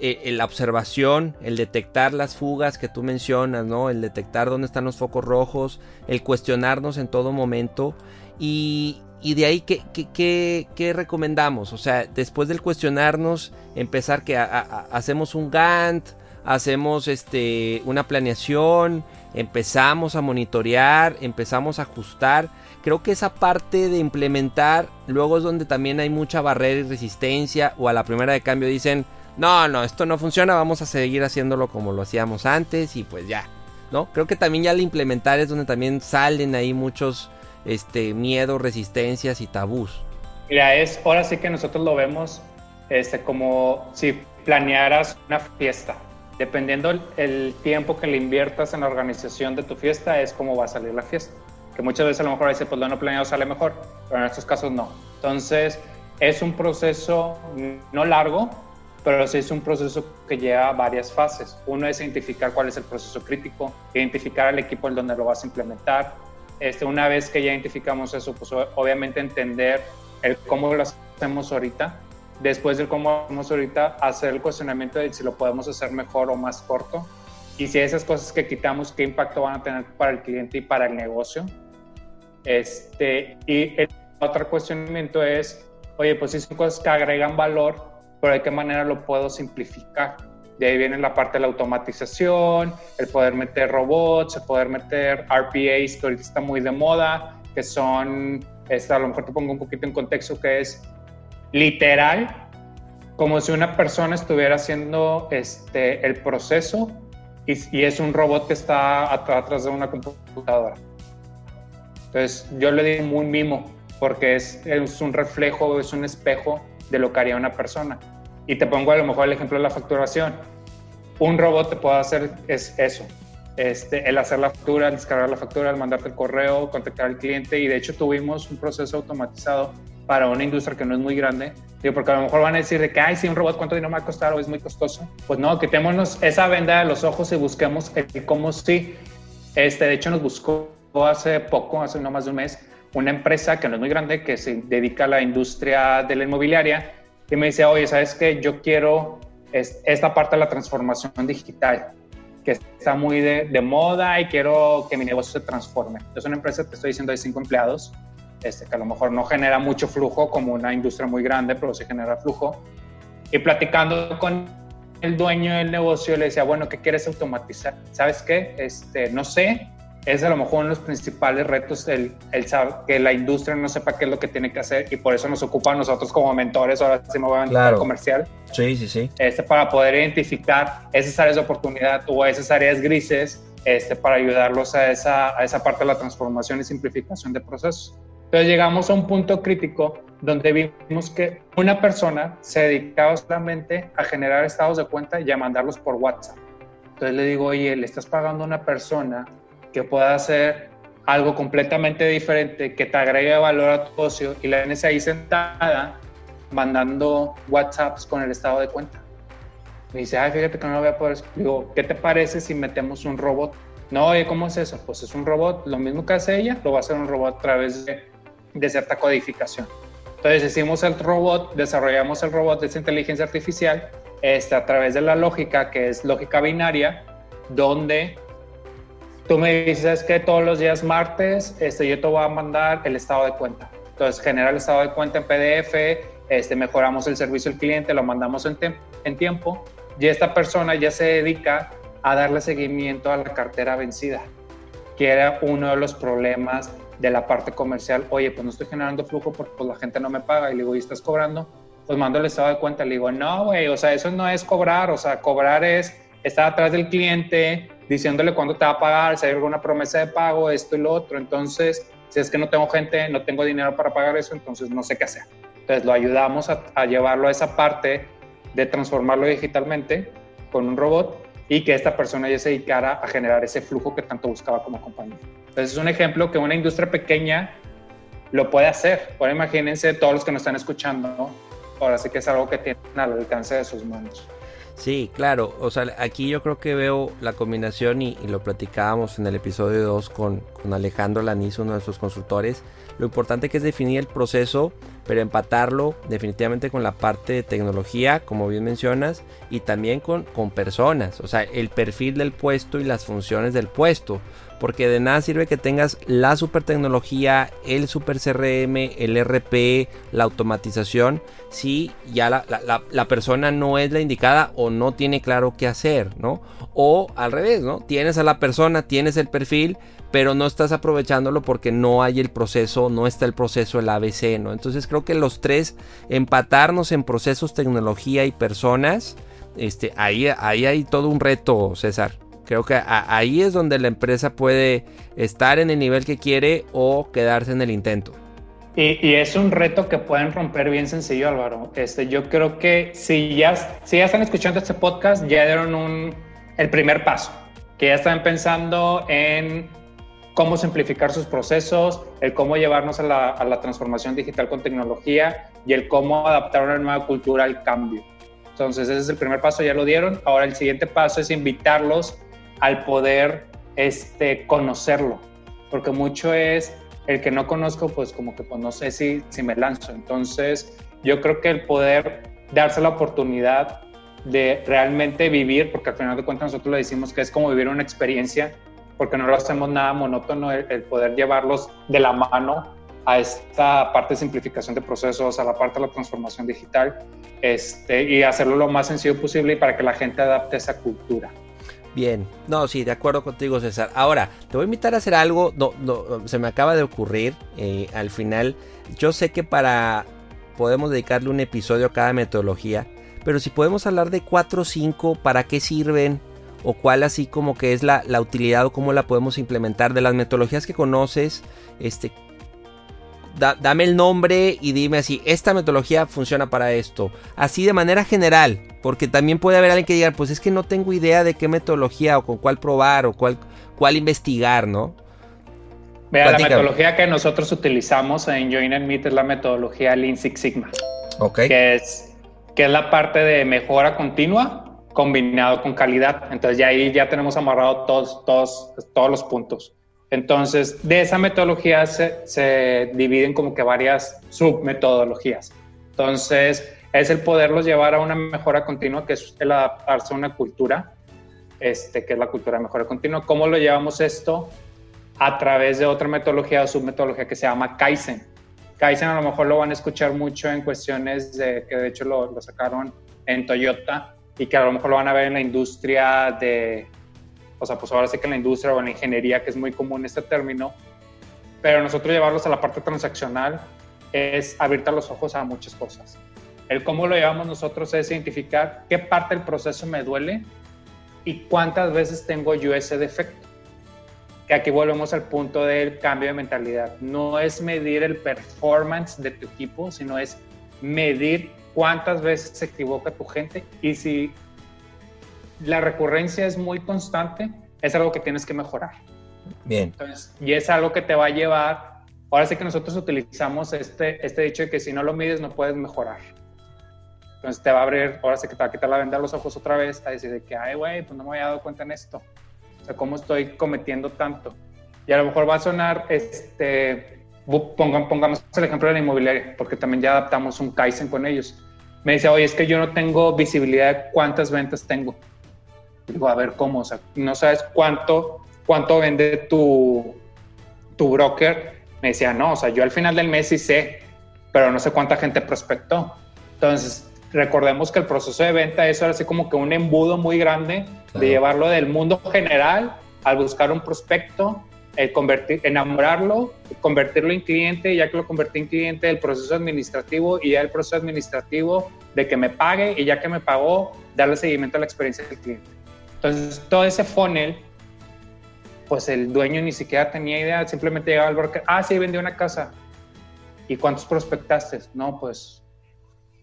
eh, la observación, el detectar las fugas que tú mencionas, ¿no? El detectar dónde están los focos rojos, el cuestionarnos en todo momento. Y, de ahí, ¿qué, qué, recomendamos? O sea, después del cuestionarnos, empezar que hacemos un Gantt hacemos este, una planeación, empezamos a monitorear, empezamos a ajustar. Creo que esa parte de implementar luego es donde también hay mucha barrera y resistencia o a la primera de cambio dicen, no, no, esto no funciona, vamos a seguir haciéndolo como lo hacíamos antes y pues ya, ¿no? Creo que también ya al implementar es donde también salen ahí muchos este, miedos, resistencias y tabús. Mira, es, ahora sí que nosotros lo vemos este, como si planearas una fiesta dependiendo el, tiempo que le inviertas en la organización de tu fiesta, es cómo va a salir la fiesta. Que muchas veces a lo mejor dice, pues lo no planeado sale mejor, pero en estos casos no. Entonces, es un proceso no largo, pero sí es un proceso que lleva varias fases. Uno es identificar cuál es el proceso crítico, identificar el equipo en donde lo vas a implementar. Este, una vez que ya identificamos eso, pues obviamente entender cómo lo hacemos ahorita después de cómo vamos ahorita, hacer el cuestionamiento de si lo podemos hacer mejor o más corto. Y si esas cosas que quitamos, qué impacto van a tener para el cliente y para el negocio. Este, y el otro cuestionamiento es, oye, pues si son cosas que agregan valor, pero de qué manera lo puedo simplificar. De ahí viene la parte de la automatización, el poder meter robots, el poder meter RPAs, que ahorita está muy de moda, que son, este, a lo mejor te pongo un poquito en contexto, que es literal, como si una persona estuviera haciendo este, el proceso y, es un robot que está atrás de una computadora. Entonces yo le digo muy mimo porque es, es, un reflejo, es un espejo de lo que haría una persona. Y te pongo a lo mejor el ejemplo de la facturación. Un robot te puede hacer es eso, este, el hacer la factura, el descargar la factura, el mandarte el correo, contactar al cliente y de hecho tuvimos un proceso automatizado para una industria que no es muy grande, digo, porque a lo mejor van a decir de que, ay, si un robot, ¿cuánto dinero va a costar o es muy costoso? Pues no, quitémonos esa venda de los ojos y busquemos el cómo sí. Este, de hecho, nos buscó hace poco, hace no más de un mes, una empresa que no es muy grande, que se dedica a la industria de la inmobiliaria, y me dice, oye, ¿sabes qué? Yo quiero esta parte de la transformación digital. que está muy de, de, moda y quiero que mi negocio se transforme. Es una empresa, te estoy diciendo, de cinco empleados, este, que a lo mejor no genera mucho flujo como una industria muy grande, pero sí genera flujo. Y platicando con el dueño del negocio, le decía, bueno, ¿qué quieres automatizar? ¿Sabes qué? Este, no sé, es a lo mejor uno de los principales retos el, el saber que la industria no sepa qué es lo que tiene que hacer y por eso nos ocupa a nosotros como mentores, ahora sí me voy a claro. comercial. Sí, sí, sí. Este, para poder identificar esas áreas de oportunidad o esas áreas grises este, para ayudarlos a esa, a esa parte de la transformación y simplificación de procesos. Entonces llegamos a un punto crítico donde vimos que una persona se dedicaba solamente a generar estados de cuenta y a mandarlos por WhatsApp. Entonces le digo, oye, le estás pagando a una persona que pueda hacer algo completamente diferente, que te agregue valor a tu negocio y la tienes ahí sentada mandando WhatsApps con el estado de cuenta. Me dice, ay, fíjate que no lo voy a poder. Digo, ¿qué te parece si metemos un robot? No, oye, ¿cómo es eso? Pues es un robot, lo mismo que hace ella, lo va a hacer un robot a través de, de cierta codificación. Entonces hicimos el robot, desarrollamos el robot de esa inteligencia artificial este, a través de la lógica, que es lógica binaria, donde tú me dices que todos los días martes este, yo te voy a mandar el estado de cuenta. Entonces genera el estado de cuenta en PDF, este, mejoramos el servicio al cliente, lo mandamos en tiempo y esta persona ya se dedica a darle seguimiento a la cartera vencida, que era uno de los problemas de la parte comercial. Oye, pues no estoy generando flujo porque pues, la gente no me paga. Y le digo, ¿y estás cobrando? Pues mando el estado de cuenta. Le digo, no, güey, o sea, eso no es cobrar. O sea, cobrar es estar atrás del cliente, diciéndole cuándo te va a pagar, si hay alguna promesa de pago, esto y lo otro. Entonces, si es que no tengo gente, no tengo dinero para pagar eso, entonces no sé qué hacer. Entonces lo ayudamos a, llevarlo a esa parte de transformarlo digitalmente con un robot y que esta persona ya se dedicara a generar ese flujo que tanto buscaba como compañía. Entonces es un ejemplo que una industria pequeña lo puede hacer. Ahora imagínense todos los que nos están escuchando, ahora sí que es algo que tienen al alcance de sus manos. Sí, claro. O sea, aquí yo creo que veo la combinación y, lo platicábamos en el episodio 2 con, con, Alejandro Laniz, uno de nuestros consultores. Lo importante que es definir el proceso, pero empatarlo definitivamente con la parte de tecnología, como bien mencionas, y también con, con personas. O sea, el perfil del puesto y las funciones del puesto porque de nada sirve que tengas la super tecnología, el super CRM, el RP, la automatización, si ya la, persona no es la indicada o no tiene claro qué hacer, ¿no? O al revés, ¿no? Tienes a la persona, tienes el perfil, pero no estás aprovechándolo porque no hay el proceso, no está el proceso, el ABC, ¿no? Entonces creo que los tres, empatarnos en procesos, tecnología y personas, este, ahí, ahí hay todo un reto, César. Creo que ahí es donde la empresa puede estar en el nivel que quiere o quedarse en el intento. Y, es un reto que pueden romper bien sencillo, Álvaro. Este, yo creo que si ya, si ya están escuchando este podcast, ya dieron un, el primer paso, que ya están pensando en cómo simplificar sus procesos, el cómo llevarnos a la, a la transformación digital con tecnología y el cómo adaptar una nueva cultura al cambio. Entonces, ese es el primer paso, ya lo dieron. Ahora el siguiente paso es invitarlos al poder este, conocerlo, porque mucho es el que no conozco, pues como que pues no sé si, si me lanzo. Entonces, yo creo que el poder darse la oportunidad de realmente vivir, porque al final de cuentas nosotros le decimos que es como vivir una experiencia, porque no lo hacemos nada monótono, el, el, poder llevarlos de la mano a esta parte de simplificación de procesos, a la parte de la transformación digital, este, y hacerlo lo más sencillo posible para que la gente adapte esa cultura. Bien, no, sí, de acuerdo contigo, César. Ahora, te voy a invitar a hacer algo, no, no, se me acaba de ocurrir eh, al final. Yo sé que para podemos dedicarle un episodio a cada metodología, pero si podemos hablar de 4 o 5, ¿para qué sirven? O cuál así como que es la, la utilidad o cómo la podemos implementar de las metodologías que conoces, este, dame el nombre y dime así, esta metodología funciona para esto. Así de manera general, porque también puede haber alguien que diga, pues es que no tengo idea de qué metodología o con cuál probar o cuál, cuál investigar, ¿no? Vea, la metodología que nosotros utilizamos en Join and Meet es la metodología Lean Six Sigma. Ok. Que es, que es la parte de mejora continua combinado con calidad. Entonces ya ahí ya tenemos amarrado todos, todos, todos los puntos. Entonces, de esa metodología se, se dividen como que varias submetodologías. Entonces, es el poderlos llevar a una mejora continua, que es el adaptarse a una cultura. este, que es la cultura de mejora continua. ¿Cómo lo llevamos esto? A través de otra metodología o submetodología que se llama Kaizen. Kaizen a lo mejor lo van a escuchar mucho en cuestiones de que de hecho lo, lo sacaron en Toyota y que a lo mejor lo van a ver en la industria de, o sea, pues ahora sí que en la industria o en la ingeniería, que es muy común este término, pero nosotros llevarlos a la parte transaccional es abrirte los ojos a muchas cosas. El cómo lo llevamos nosotros es identificar qué parte del proceso me duele y cuántas veces tengo yo ese defecto. Que aquí volvemos al punto del cambio de mentalidad. No es medir el performance de tu equipo, sino es medir cuántas veces se equivoca tu gente y si la recurrencia es muy constante, es algo que tienes que mejorar. Bien. y es algo que te va a llevar. Ahora sí que nosotros utilizamos este, este dicho de que si no lo mides no puedes mejorar. Entonces te va a abrir, ahora sí que te va a quitar la venda a los ojos otra vez, a decir de que, ay, güey, pues no me había dado cuenta en esto. O sea, ¿cómo estoy cometiendo tanto? Y a lo mejor va a sonar, este, pongamos el ejemplo de la inmobiliaria, porque también ya adaptamos un Kaizen con ellos. Me dice, oye, es que yo no tengo visibilidad de cuántas ventas tengo. Digo, a ver, ¿cómo? O sea, no sabes cuánto, cuánto vende tu, tu broker. Me decía, no, o sea, yo al final del mes sí sé, pero no sé cuánta gente prospectó. Entonces, recordemos que el proceso de venta es ahora así como que un embudo muy grande de llevarlo del mundo general al buscar un prospecto, el convertir, enamorarlo, convertirlo en cliente, ya que lo convertí en cliente, el proceso administrativo y ya el proceso administrativo de que me pague y ya que me pagó, darle seguimiento a la experiencia del cliente. Entonces, todo ese funnel, pues el dueño ni siquiera tenía idea, simplemente llegaba al broker, ah, sí, vendí una casa. ¿Y cuántos prospectaste? No, pues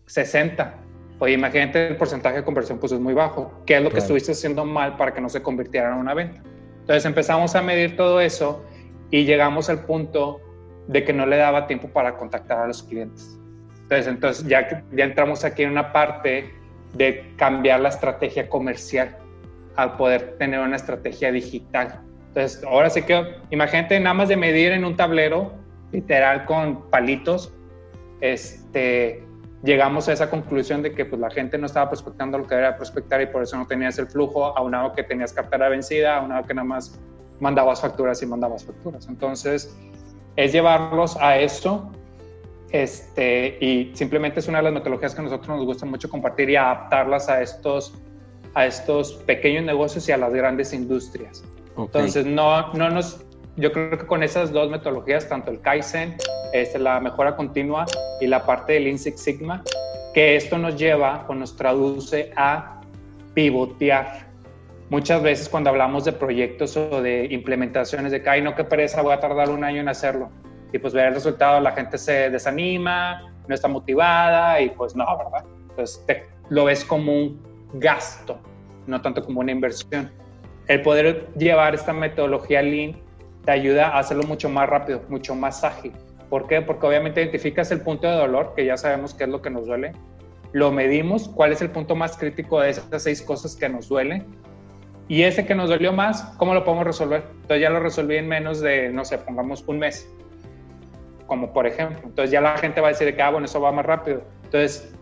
60. Oye, imagínate el porcentaje de conversión, pues es muy bajo. ¿Qué es lo que estuviste haciendo mal para que no se convirtiera en una venta? Entonces empezamos a medir todo eso y llegamos al punto de que no le daba tiempo para contactar a los clientes. Entonces, entonces ya, ya entramos aquí en una parte de cambiar la estrategia comercial al poder tener una estrategia digital. Entonces, ahora sí que imagínate nada más de medir en un tablero, literal con palitos, este, llegamos a esa conclusión de que pues, la gente no estaba prospectando lo que era prospectar y por eso no tenías el flujo, aunado que tenías cartera vencida, aunado que nada más mandabas facturas y mandabas facturas. Entonces, es llevarlos a eso este, y simplemente es una de las metodologías que a nosotros nos gusta mucho compartir y adaptarlas a estos, a estos pequeños negocios y a las grandes industrias. Entonces, no, no nos, yo creo que con esas dos metodologías, tanto el Kaizen es la mejora continua y la parte del Lean Six Sigma, que esto nos lleva o nos traduce a pivotear. Muchas veces cuando hablamos de proyectos o de implementaciones de que, ay, no, qué pereza, voy a tardar un año en hacerlo. Y pues ver el resultado, la gente se desanima, no está motivada y pues no, ¿verdad? Entonces te, lo ves como un gasto, no tanto como una inversión. El poder llevar esta metodología Lean te ayuda a hacerlo mucho más rápido, mucho más ágil. ¿Por qué? Porque obviamente identificas el punto de dolor, que ya sabemos qué es lo que nos duele, lo medimos, cuál es el punto más crítico de esas seis cosas que nos duelen, y ese que nos dolió más, ¿cómo lo podemos resolver? Entonces ya lo resolví en menos de, no sé, pongamos un mes, como por ejemplo. Entonces ya la gente va a decir que, ah, bueno, eso va más rápido. Entonces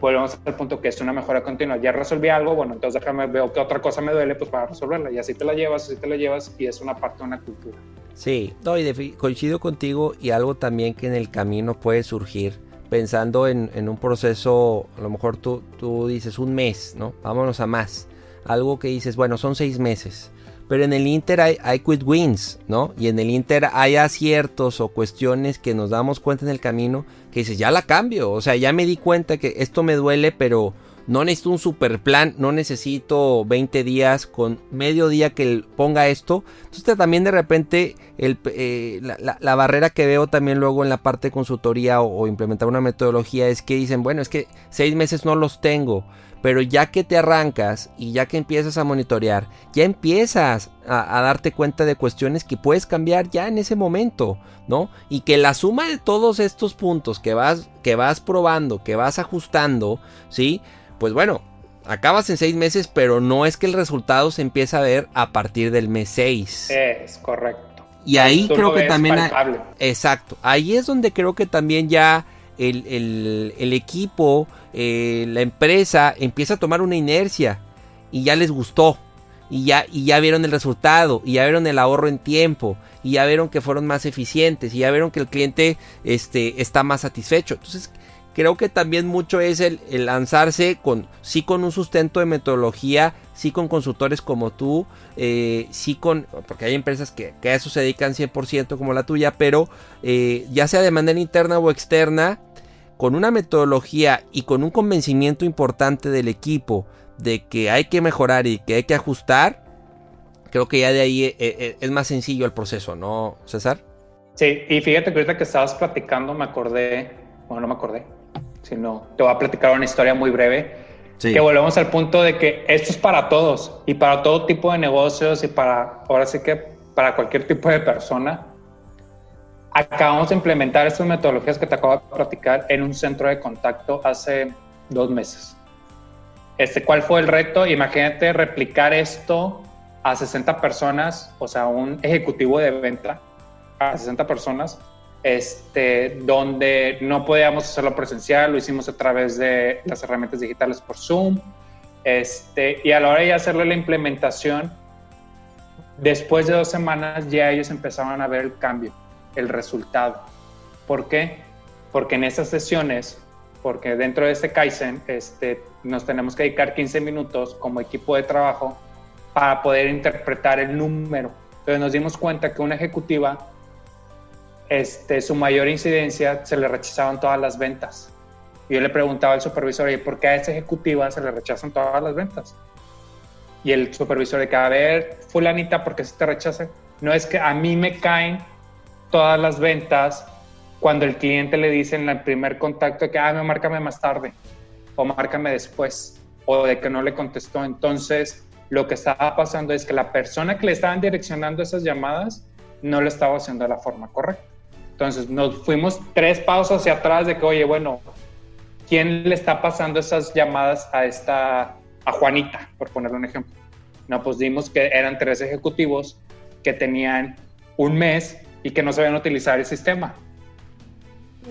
volvemos al punto que es una mejora continua. Ya resolví algo, bueno, entonces déjame, veo que otra cosa me duele, pues para resolverla. Y así te la llevas, así te la llevas, y es una parte de una cultura. Sí, no, y coincido contigo y algo también que en el camino puede surgir. Pensando en, en un proceso, a lo mejor tú, tú dices un mes, ¿no? Vámonos a más. Algo que dices, bueno, son seis meses. Pero en el Inter hay, hay quit wins, ¿no? Y en el Inter hay aciertos o cuestiones que nos damos cuenta en el camino que dices, ya la cambio. O sea, ya me di cuenta que esto me duele, pero no necesito un super plan, no necesito 20 días con medio día que ponga esto. Entonces también de repente eh, la, barrera que veo también luego en la parte de consultoría o, implementar una metodología es que dicen, bueno, es que seis meses no los tengo. Pero ya que te arrancas y ya que empiezas a monitorear, ya empiezas a, a, darte cuenta de cuestiones que puedes cambiar ya en ese momento, ¿no? Y que la suma de todos estos puntos que vas, que vas probando, que vas ajustando, ¿sí? Pues bueno, acabas en seis meses, pero no es que el resultado se empiece a ver a partir del mes 6. Es correcto. Y ahí creo que también... exacto. Ahí es donde creo que también ya el, equipo, eh, la empresa empieza a tomar una inercia y ya les gustó. y ya, y ya vieron el resultado, y ya vieron el ahorro en tiempo, y ya vieron que fueron más eficientes, y ya vieron que el cliente este, está más satisfecho. Entonces, creo que también mucho es el, lanzarse con, sí con un sustento de metodología, sí con consultores como tú, eh, sí con, porque hay empresas que, a eso se dedican 100% como la tuya, pero eh, ya sea de manera interna o externa, con una metodología y con un convencimiento importante del equipo de que hay que mejorar y que hay que ajustar, creo que ya de ahí eh, es más sencillo el proceso, ¿no, César? Sí, y fíjate que ahorita que estabas platicando me acordé, bueno, no me acordé, sino te voy a platicar una historia muy breve. Que volvemos al punto de que esto es para todos y para todo tipo de negocios y para, ahora sí que para cualquier tipo de persona. Acabamos de implementar estas metodologías que te acabo de platicar en un centro de contacto hace dos meses. Este, ¿Cuál fue el reto? Imagínate replicar esto a 60 personas, o sea, un ejecutivo de venta a 60 personas este, donde no podíamos hacerlo presencial, lo hicimos a través de las herramientas digitales por Zoom, este, y a la hora de hacerle la implementación, después de dos semanas ya ellos empezaban a ver el cambio, el resultado. ¿Por qué? Porque en esas sesiones, porque dentro de este Kaizen, este, nos tenemos que dedicar 15 minutos como equipo de trabajo para poder interpretar el número. Entonces nos dimos cuenta que una ejecutiva este, su mayor incidencia se le rechazaban todas las ventas. Y yo le preguntaba al supervisor, oye, ¿por qué a esa ejecutiva se le rechazan todas las ventas? Y el supervisor de que, a ver, fulanita, ¿por qué se te rechazan? No es que a mí me caen todas las ventas cuando el cliente le dice en el primer contacto que, ah, me márcame más tarde, o márcame después, o de que no le contestó. Entonces, lo que estaba pasando es que la persona que le estaban direccionando esas llamadas no lo estaba haciendo de la forma correcta. Entonces nos fuimos tres pasos hacia atrás de que, oye, bueno, ¿quién le está pasando esas llamadas a esta, a Juanita, por ponerle un ejemplo? No, pues dimos que eran tres ejecutivos que tenían un mes y que no sabían utilizar el sistema.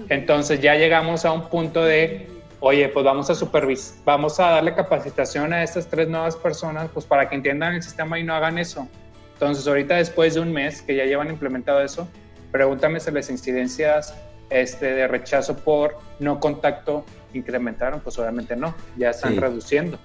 Entonces ya llegamos a un punto de, oye, pues vamos a supervisar, vamos a darle capacitación a estas tres nuevas personas, pues para que entiendan el sistema y no hagan eso. Entonces ahorita después de un mes que ya llevan implementado eso, Pregúntame si las incidencias este, de rechazo por no contacto incrementaron, pues obviamente no, ya están reduciendo.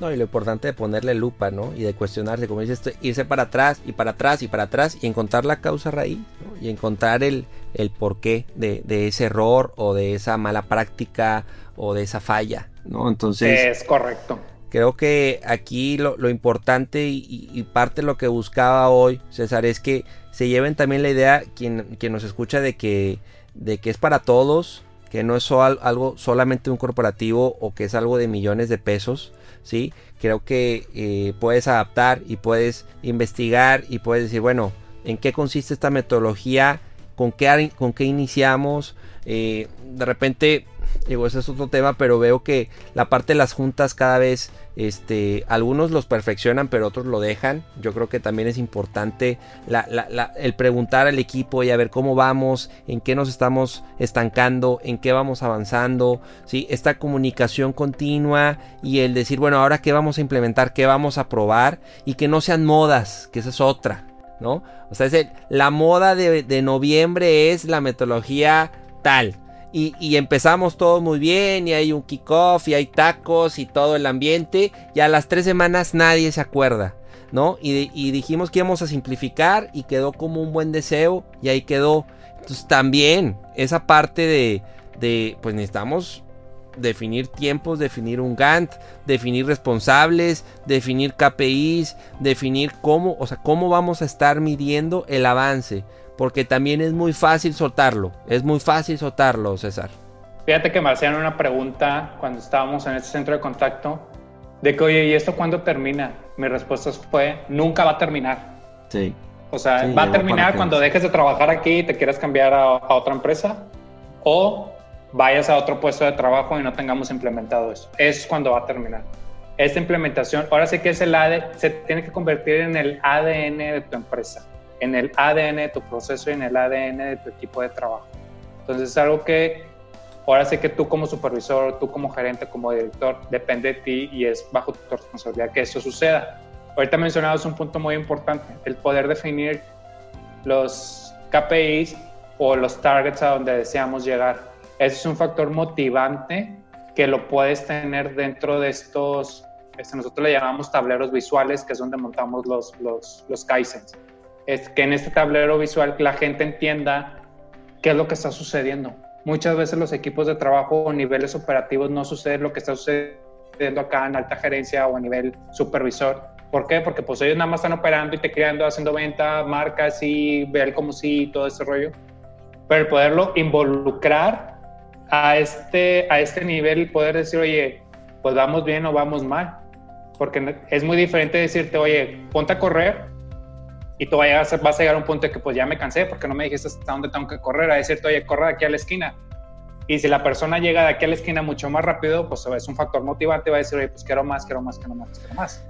No, y lo importante de ponerle lupa, ¿no? Y de cuestionarse, como dices, irse para atrás y para atrás y para atrás y encontrar la causa raíz, ¿no? Y encontrar el, el porqué de, de, ese error o de esa mala práctica o de esa falla, ¿no? Entonces... Es correcto. Creo que aquí lo, lo importante y, y, parte de lo que buscaba hoy, César, es que se lleven también la idea, quien, quien nos escucha, de que, de que es para todos, que no es algo solamente un corporativo o que es algo de millones de pesos, ¿sí? Creo que eh, puedes adaptar y puedes investigar y puedes decir, bueno, ¿en qué consiste esta metodología? ¿Con qué, con qué iniciamos? Eh, de repente Digo, ese es otro tema, pero veo que la parte de las juntas cada vez, este, algunos los perfeccionan, pero otros lo dejan. Yo creo que también es importante el preguntar al equipo y a ver cómo vamos, en qué nos estamos estancando, en qué vamos avanzando, ¿sí? Esta comunicación continua y el decir, bueno, ahora qué vamos a implementar, qué vamos a probar y que no sean modas, que esa es otra, ¿no? O sea, es la moda de noviembre es la metodología tal y, empezamos todo muy bien y hay un kickoff y hay tacos y todo el ambiente y a las tres semanas nadie se acuerda, ¿no? Y, dijimos que íbamos a simplificar y quedó como un buen deseo y ahí quedó. Entonces también esa parte de, de pues necesitamos definir tiempos, definir un Gantt, definir responsables, definir KPIs, definir cómo, o sea, cómo vamos a estar midiendo el avance porque también es muy fácil soltarlo, es muy fácil soltarlo, César. Fíjate que me hacían una pregunta cuando estábamos en este centro de contacto de que, oye, ¿y esto cuándo termina? Mi respuesta fue, nunca va a terminar. Sí. O sea, va a terminar cuando dejes de trabajar aquí y te quieras cambiar a, otra empresa o vayas a otro puesto de trabajo y no tengamos implementado eso. Es cuando va a terminar. Esta implementación, ahora sí que es el AD, se tiene que convertir en el ADN de tu empresa en el ADN de tu proceso y en el ADN de tu equipo de trabajo. Entonces es algo que ahora sé que tú como supervisor, tú como gerente, como director, depende de ti y es bajo tu responsabilidad que eso suceda. ahorita mencionabas un punto muy importante, el poder definir los KPIs o los targets a donde deseamos llegar. Ese es un factor motivante que lo puedes tener dentro de estos, este, nosotros le llamamos tableros visuales, que es donde montamos los, los, los Kaizens. Es que en este tablero visual la gente entienda qué es lo que está sucediendo. Muchas veces los equipos de trabajo o niveles operativos no sucede lo que está sucediendo acá en alta gerencia o a nivel supervisor. ¿Por qué? Porque pues ellos nada más están operando y te creando, haciendo venta, marcas y ver como sí, todo ese rollo. Pero poderlo involucrar a este, a este nivel, poder decir, oye, pues vamos bien o vamos mal. Porque es muy diferente decirte, oye, ponte a correr y tú vas a, a llegar a un punto de que pues ya me cansé porque no me dijiste hasta dónde tengo que correr, a decirte, oye, corre de aquí a la esquina. Y si la persona llega de aquí a la esquina mucho más rápido, pues es un factor motivante, va a decir, oye, pues quiero más, quiero más, quiero más, quiero más.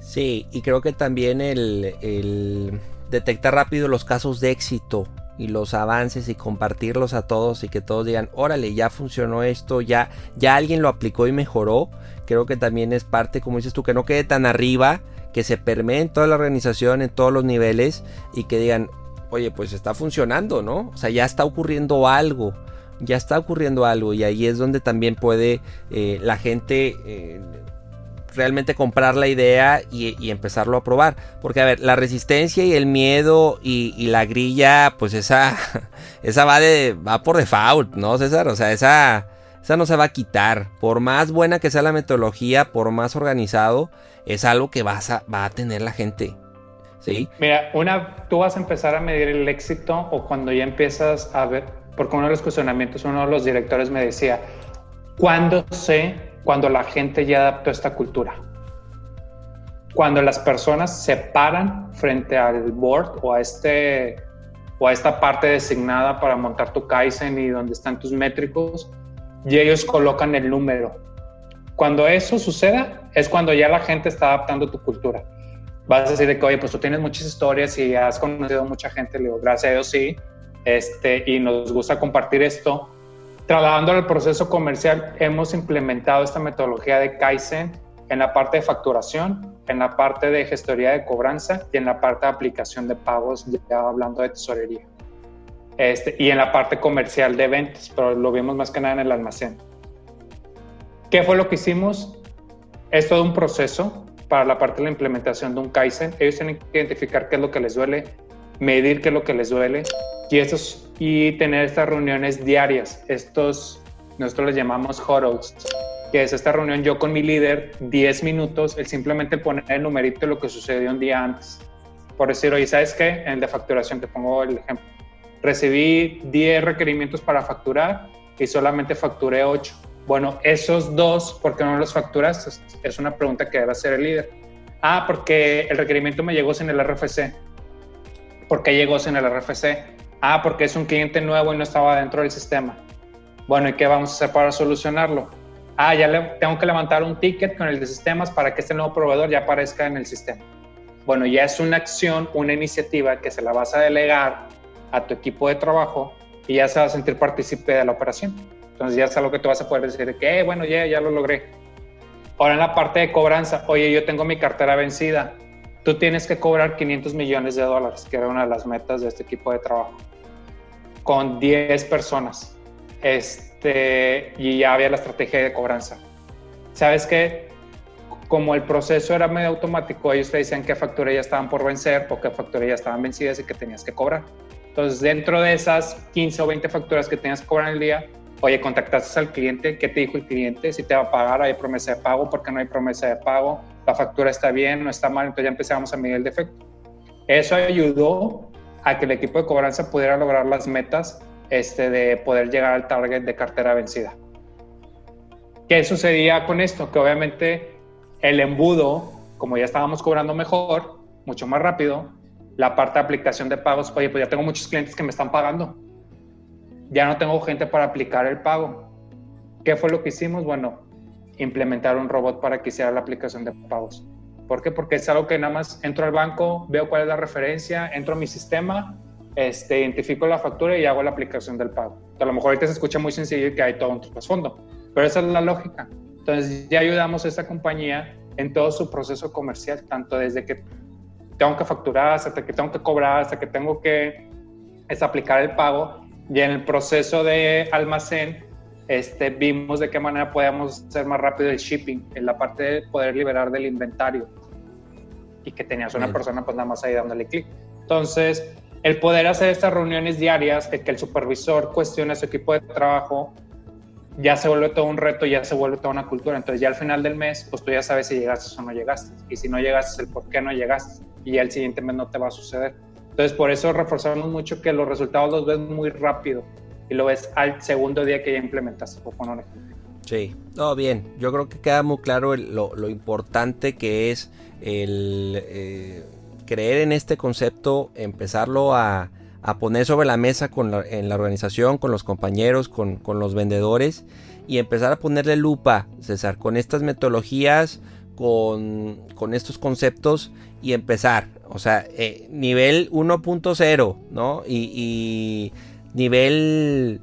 Sí, y creo que también el, el detectar rápido los casos de éxito y los avances y compartirlos a todos y que todos digan, órale, ya funcionó esto, ya, ya alguien lo aplicó y mejoró. Creo que también es parte, como dices tú, que no quede tan arriba, que se permee en toda la organización, en todos los niveles y que digan, oye, pues está funcionando, ¿no? O sea, ya está ocurriendo algo, ya está ocurriendo algo y ahí es donde también puede eh, la gente eh, realmente comprar la idea y, empezarlo a probar. Porque, a ver, la resistencia y el miedo y, la grilla, pues esa, esa va, de, va por default, ¿no, César? O sea, esa, esa no se va a quitar. Por más buena que sea la metodología, por más organizado, es algo que vas a, va a tener la gente. ¿Sí? Mira, una, tú vas a empezar a medir el éxito o cuando ya empiezas a ver, porque uno de los cuestionamientos, uno de los directores me decía, ¿cuándo sé cuando la gente ya adaptó esta cultura? Cuando las personas se paran frente al board o a, este, o a esta parte designada para montar tu Kaizen y donde están tus métricos y ellos colocan el número cuando eso suceda, es cuando ya la gente está adaptando tu cultura. Vas a decir de que, oye, pues tú tienes muchas historias y has conocido mucha gente. Le digo, gracias a Dios sí. Este, y nos gusta compartir esto. Trabajando en el proceso comercial, hemos implementado esta metodología de Kaizen en la parte de facturación, en la parte de gestoría de cobranza y en la parte de aplicación de pagos, ya hablando de tesorería. Este, y en la parte comercial de ventas, pero lo vimos más que nada en el almacén. ¿Qué fue lo que hicimos? Es todo un proceso para la parte de la implementación de un Kaizen. Ellos tienen que identificar qué es lo que les duele, medir qué es lo que les duele y, estos, y tener estas reuniones diarias. Estos, nosotros les llamamos huddles, que es esta reunión yo con mi líder, 10 minutos, el simplemente poner el numerito de lo que sucedió un día antes. Por decir, oye, ¿sabes qué? En el de facturación, te pongo el ejemplo. Recibí 10 requerimientos para facturar y solamente facturé 8 bueno, esos dos, ¿por qué no los facturas? Es una pregunta que debe hacer el líder. Ah, porque el requerimiento me llegó sin el RFC. ¿Por qué llegó sin el RFC? Ah, porque es un cliente nuevo y no estaba dentro del sistema. Bueno, ¿y qué vamos a hacer para solucionarlo? Ah, ya le, tengo que levantar un ticket con el de sistemas para que este nuevo proveedor ya aparezca en el sistema. Bueno, ya es una acción, una iniciativa que se la vas a delegar a tu equipo de trabajo y ya se va a sentir partícipe de la operación. Entonces ya es algo que tú vas a poder decir que, eh, bueno, ya, ya lo logré. Ahora en la parte de cobranza, oye, yo tengo mi cartera vencida. Tú tienes que cobrar 500 millones de dólares, que era una de las metas de este equipo de trabajo, con 10 personas. Este, y ya había la estrategia de cobranza. ¿Sabes qué? Como el proceso era medio automático, ellos te decían qué factura ya estaban por vencer o qué factura ya estaban vencidas y que tenías que cobrar. Entonces, dentro de esas 15 o 20 facturas que tenías que cobrar en el día, Oye, contactaste al cliente, ¿qué te dijo el cliente? Si te va a pagar, hay promesa de pago, porque no hay promesa de pago, la factura está bien, no está mal, entonces ya empezamos a medir el defecto. Eso ayudó a que el equipo de cobranza pudiera lograr las metas este, de poder llegar al target de cartera vencida. ¿Qué sucedía con esto? Que obviamente el embudo, como ya estábamos cobrando mejor, mucho más rápido, la parte de aplicación de pagos, oye, pues ya tengo muchos clientes que me están pagando ya no tengo gente para aplicar el pago. ¿Qué fue lo que hicimos? Bueno, implementar un robot para que hiciera la aplicación de pagos. ¿Por qué? Porque es algo que nada más entro al banco, veo cuál es la referencia, entro a mi sistema, este, identifico la factura y hago la aplicación del pago. A lo mejor ahorita se escucha muy sencillo y que hay todo un trasfondo, pero esa es la lógica. Entonces ya ayudamos a esta compañía en todo su proceso comercial, tanto desde que tengo que facturar hasta que tengo que cobrar, hasta que tengo que es aplicar el pago. Y en el proceso de almacén este, vimos de qué manera podíamos hacer más rápido el shipping, en la parte de poder liberar del inventario. Y que tenías una persona pues nada más ahí dándole clic. Entonces, el poder hacer estas reuniones diarias, de que el supervisor cuestione a su equipo de trabajo, ya se vuelve todo un reto, ya se vuelve toda una cultura. Entonces ya al final del mes, pues tú ya sabes si llegaste o no llegaste. Y si no llegaste, el por qué no llegaste. Y ya el siguiente mes no te va a suceder. Entonces por eso reforzamos mucho que los resultados los ves muy rápido y lo ves al segundo día que ya implementaste, por poner Sí, todo bien. Yo creo que queda muy claro lo, importante que es el eh, creer en este concepto, empezarlo a, a poner sobre la mesa con en la organización, con los compañeros, con, los vendedores y empezar a ponerle lupa, César, con estas metodologías, con, estos conceptos y empezar. O sea, eh, nivel 1.0, ¿no? Y, nivel,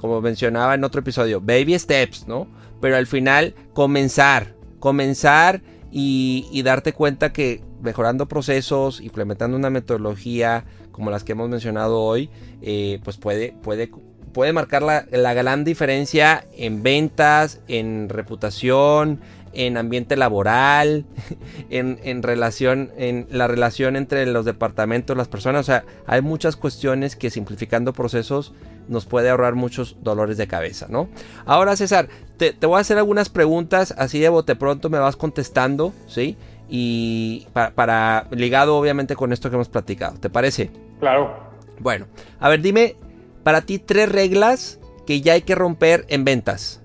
como mencionaba en otro episodio, baby steps, ¿no? Pero al final comenzar, comenzar y, y darte cuenta que mejorando procesos, implementando una metodología, como las que hemos mencionado hoy, eh, pues puede, puede, puede marcar la, gran diferencia en ventas, en reputación, en ambiente laboral, en, relación, en la relación entre los departamentos, las personas. O sea, hay muchas cuestiones que simplificando procesos nos puede ahorrar muchos dolores de cabeza, ¿no? Ahora, César, te, te voy a hacer algunas preguntas, así de bote pronto me vas contestando, ¿sí? Y para ligado obviamente con esto que hemos platicado, ¿te parece? Claro. Bueno, a ver, dime para ti tres reglas que ya hay que romper en ventas,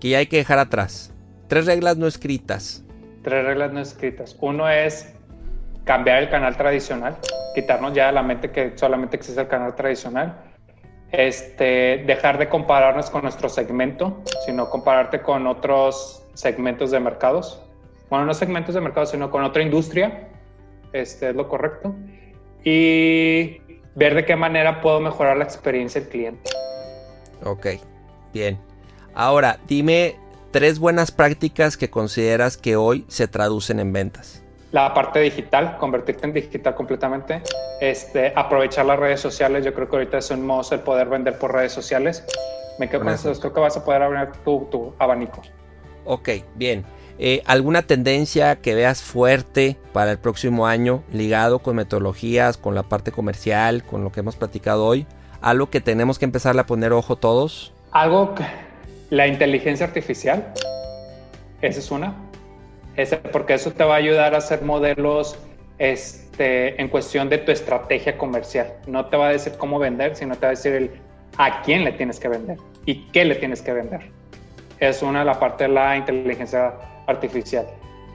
que ya hay que dejar atrás. Tres reglas no escritas. Tres reglas no escritas. Uno es cambiar el canal tradicional, quitarnos ya de la mente que solamente existe el canal tradicional. Este, dejar de compararnos con nuestro segmento, sino compararte con otros segmentos de mercados. Bueno, no segmentos de mercado, sino con otra industria. Este es lo correcto y ver de qué manera puedo mejorar la experiencia del cliente. Ok, bien. Ahora, dime tres buenas prácticas que consideras que hoy se traducen en ventas. La parte digital, convertirte en digital completamente. Este, aprovechar las redes sociales. Yo creo que ahorita es un modo el poder vender por redes sociales. Me quedo con eso. Creo que vas a poder abrir tu, tu abanico. Ok, bien. Eh, ¿Alguna tendencia que veas fuerte para el próximo año ligado con metodologías, con la parte comercial, con lo que hemos platicado hoy? ¿Algo que tenemos que empezar a poner ojo todos? Algo que la inteligencia artificial, esa es una. Ese, porque eso te va a ayudar a hacer modelos este, en cuestión de tu estrategia comercial. No te va a decir cómo vender, sino te va a decir el, a quién le tienes que vender y qué le tienes que vender. Es una la parte de la inteligencia artificial.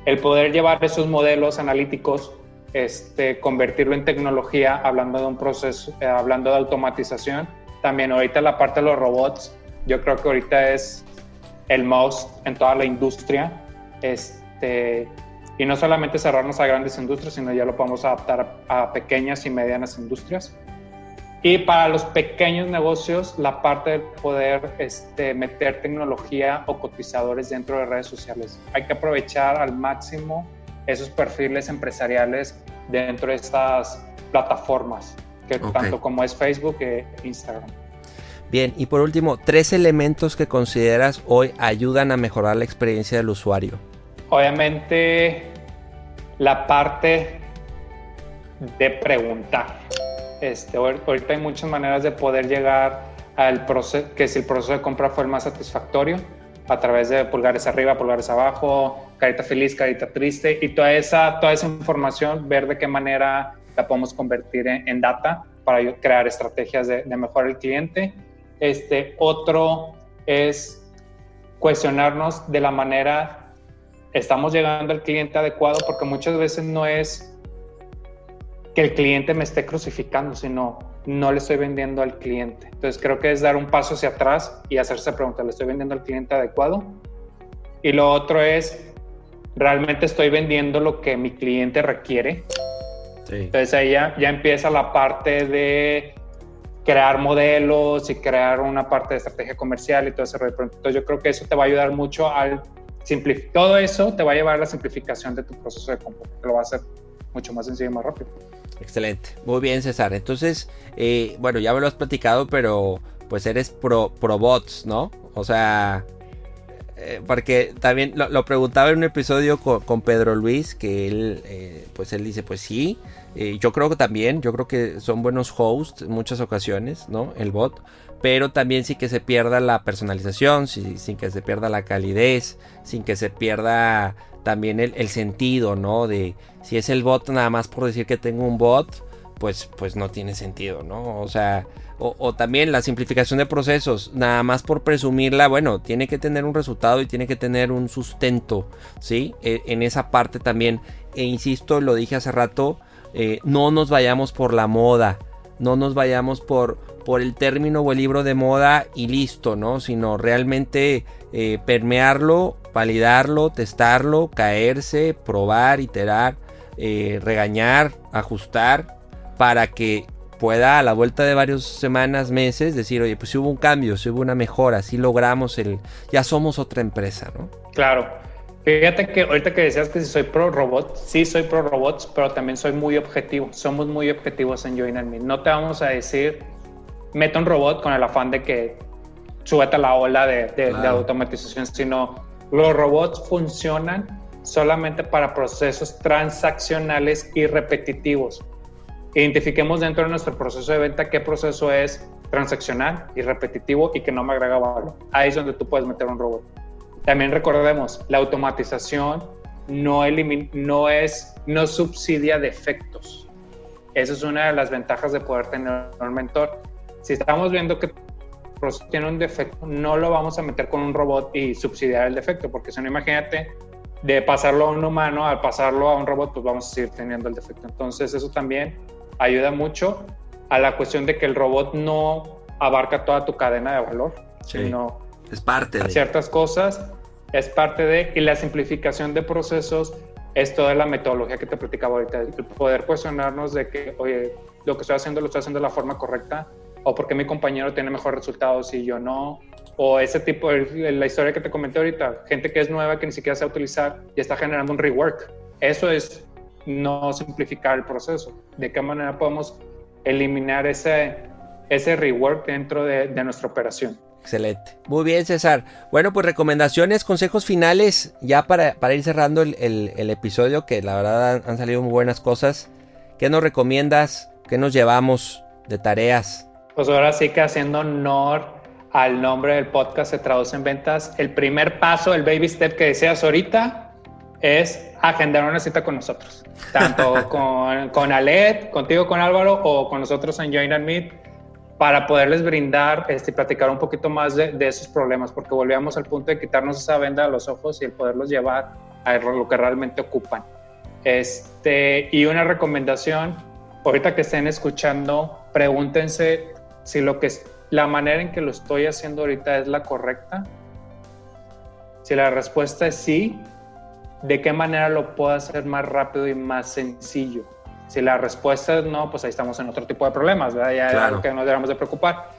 El poder llevar esos modelos analíticos, este, convertirlo en tecnología, hablando de un proceso, eh, hablando de automatización. También ahorita la parte de los robots, yo creo que ahorita es el most en toda la industria. Este, y no solamente cerrarnos a grandes industrias, sino ya lo podemos adaptar a pequeñas y medianas industrias. Y para los pequeños negocios, la parte de poder este, meter tecnología o cotizadores dentro de redes sociales. Hay que aprovechar al máximo esos perfiles empresariales dentro de estas plataformas, que tanto como es Facebook e Instagram. Bien, y por último, tres elementos que consideras hoy ayudan a mejorar la experiencia del usuario. Obviamente, la parte de preguntar este, ahorita hay muchas maneras de poder llegar al proceso, que si el proceso de compra fue el más satisfactorio, a través de pulgares arriba, pulgares abajo, carita feliz, carita triste, y toda esa, toda esa información, ver de qué manera la podemos convertir en, data para crear estrategias de, de mejorar el cliente. Este, otro es cuestionarnos de la manera, estamos llegando al cliente adecuado, porque muchas veces no es que el cliente me esté crucificando, sino no le estoy vendiendo al cliente. Entonces creo que es dar un paso hacia atrás y hacerse preguntar, ¿le estoy vendiendo al cliente adecuado? Y lo otro es, ¿realmente estoy vendiendo lo que mi cliente requiere? Entonces ahí ya, ya empieza la parte de crear modelos y crear una parte de estrategia comercial y todo ese rollo. Entonces yo creo que eso te va a ayudar mucho al todo eso te va a llevar a la simplificación de tu proceso de compra, que lo va a hacer mucho más sencillo y más rápido. Excelente, muy bien César. Entonces, eh, bueno, ya me lo has platicado, pero pues eres pro, pro bots, ¿no? O sea, eh, porque también lo, preguntaba en un episodio con, Pedro Luis, que él, eh, pues él dice, pues sí, yo creo que también, yo creo que son buenos hosts en muchas ocasiones, ¿no? El bot, pero también sin que se pierda la personalización, sin, que se pierda la calidez, sin que se pierda también el, sentido, ¿no? De si es el bot nada más por decir que tengo un bot, pues, pues no tiene sentido, ¿no? O sea, o, también la simplificación de procesos, nada más por presumirla, bueno, tiene que tener un resultado y tiene que tener un sustento, ¿sí? E, en esa parte también, e insisto, lo dije hace rato, eh, no nos vayamos por la moda, no nos vayamos por, por el término o el libro de moda y listo, ¿no? Sino realmente eh, permearlo, validarlo, testarlo, caerse, probar, iterar, eh, regañar, ajustar, para que pueda a la vuelta de varias semanas, meses, decir, oye, pues si hubo un cambio, si hubo una mejora, si logramos el, ya somos otra empresa, ¿no? Claro. Fíjate que ahorita que decías que si soy pro robot, sí soy pro robots, pero también soy muy objetivo. Somos muy objetivos en Join Me. No te vamos a decir, meta un robot con el afán de que súbete a la ola de, automatización, sino los robots funcionan solamente para procesos transaccionales y repetitivos. Identifiquemos dentro de nuestro proceso de venta qué proceso es transaccional y repetitivo y que no me agrega valor. Ahí es donde tú puedes meter un robot. También recordemos, la automatización no, no, es, no subsidia defectos. Esa es una de las ventajas de poder tener un mentor. Si estamos viendo que tiene un defecto, no lo vamos a meter con un robot y subsidiar el defecto, porque si no, imagínate, de pasarlo a un humano al pasarlo a un robot, pues vamos a seguir teniendo el defecto. Entonces, eso también ayuda mucho a la cuestión de que el robot no abarca toda tu cadena de valor, sino es parte de ciertas cosas es parte de, y la simplificación de procesos es toda la metodología que te platicaba ahorita, el poder cuestionarnos de que, oye, lo que estoy haciendo lo estoy haciendo de la forma correcta, o porque mi compañero tiene mejores resultados y yo no, o ese tipo, de, la historia que te comenté ahorita, gente que es nueva, que ni siquiera sabe utilizar y está generando un rework. Eso es no simplificar el proceso. ¿De qué manera podemos eliminar ese, ese rework dentro de, de nuestra operación? Excelente. Muy bien, César. Bueno, pues recomendaciones, consejos finales, ya para, para ir cerrando el, episodio, que la verdad han, salido muy buenas cosas. ¿Qué nos recomiendas? ¿Qué nos llevamos de tareas? Pues ahora sí que haciendo honor al nombre del podcast Se Traduce en Ventas, el primer paso, el baby step que deseas ahorita es agendar una cita con nosotros. Tanto con, con Alet, contigo con Álvaro o con nosotros en Join and Meet para poderles brindar este, platicar un poquito más de, esos problemas, porque volvíamos al punto de quitarnos esa venda de los ojos y el poderlos llevar a lo que realmente ocupan. Este, y una recomendación, ahorita que estén escuchando, pregúntense si lo que la manera en que lo estoy haciendo ahorita es la correcta. Si la respuesta es sí, ¿de qué manera lo puedo hacer más rápido y más sencillo? Si la respuesta es no, pues ahí estamos en otro tipo de problemas, ¿verdad? Ya es algo que nos debemos de preocupar,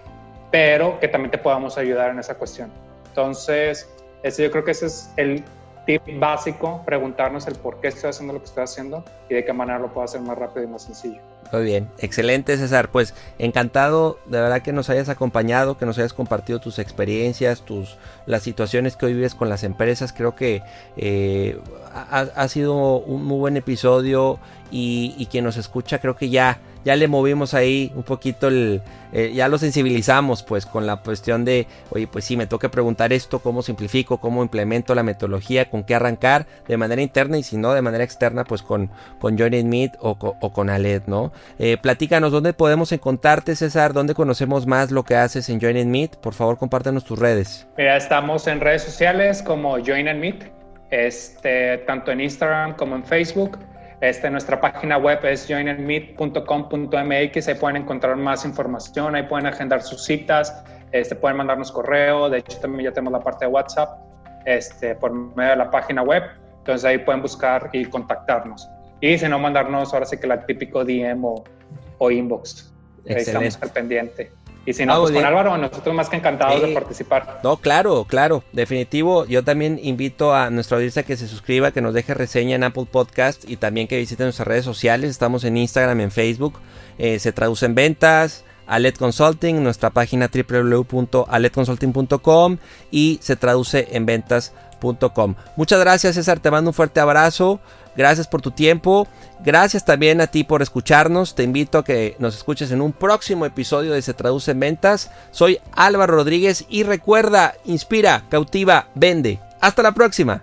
pero que también te podamos ayudar en esa cuestión. Entonces, ese, yo creo que ese es el tip básico, preguntarnos el por qué estoy haciendo lo que estoy haciendo y de qué manera lo puedo hacer más rápido y más sencillo. Muy bien, excelente César. Pues encantado de verdad que nos hayas acompañado, que nos hayas compartido tus experiencias, tus las situaciones que hoy vives con las empresas. Creo que eh, ha, sido un muy buen episodio y, y quien nos escucha creo que ya ya le movimos ahí un poquito el, eh, ya lo sensibilizamos pues con la cuestión de, oye pues sí, me toca preguntar esto, cómo simplifico, cómo implemento la metodología, con qué arrancar de manera interna y si no de manera externa pues con, con Join Meet o, o, con Aled, ¿no? Eh, platícanos dónde podemos encontrarte César, dónde conocemos más lo que haces en Join Meet, por favor compártanos tus redes. Mira, estamos en redes sociales como Join Meet, este, tanto en Instagram como en Facebook. Este, nuestra página web es joinandmeet.com.mx, ahí pueden encontrar más información, ahí pueden agendar sus citas, este, pueden mandarnos correo, de hecho también ya tenemos la parte de WhatsApp este, por medio de la página web, entonces ahí pueden buscar y contactarnos. Y si no, mandarnos ahora sí que la típico DM o, o inbox. Ahí estamos al pendiente. Y si no, pues con. Álvaro, nosotros más que encantados de participar. No, claro, claro, definitivo. Yo también invito a nuestra audiencia que se suscriba, que nos deje reseña en Apple Podcast y también que visiten nuestras redes sociales. Estamos en Instagram, en Facebook. Eh, se traduce en ventas. Alet Consulting, nuestra página www.aletconsulting.com y se traduce en ventas.com. Muchas gracias César, te mando un fuerte abrazo. Gracias por tu tiempo. Gracias también a ti por escucharnos. Te invito a que nos escuches en un próximo episodio de Se Traduce en Ventas. Soy Álvaro Rodríguez y recuerda, inspira, cautiva, vende. Hasta la próxima.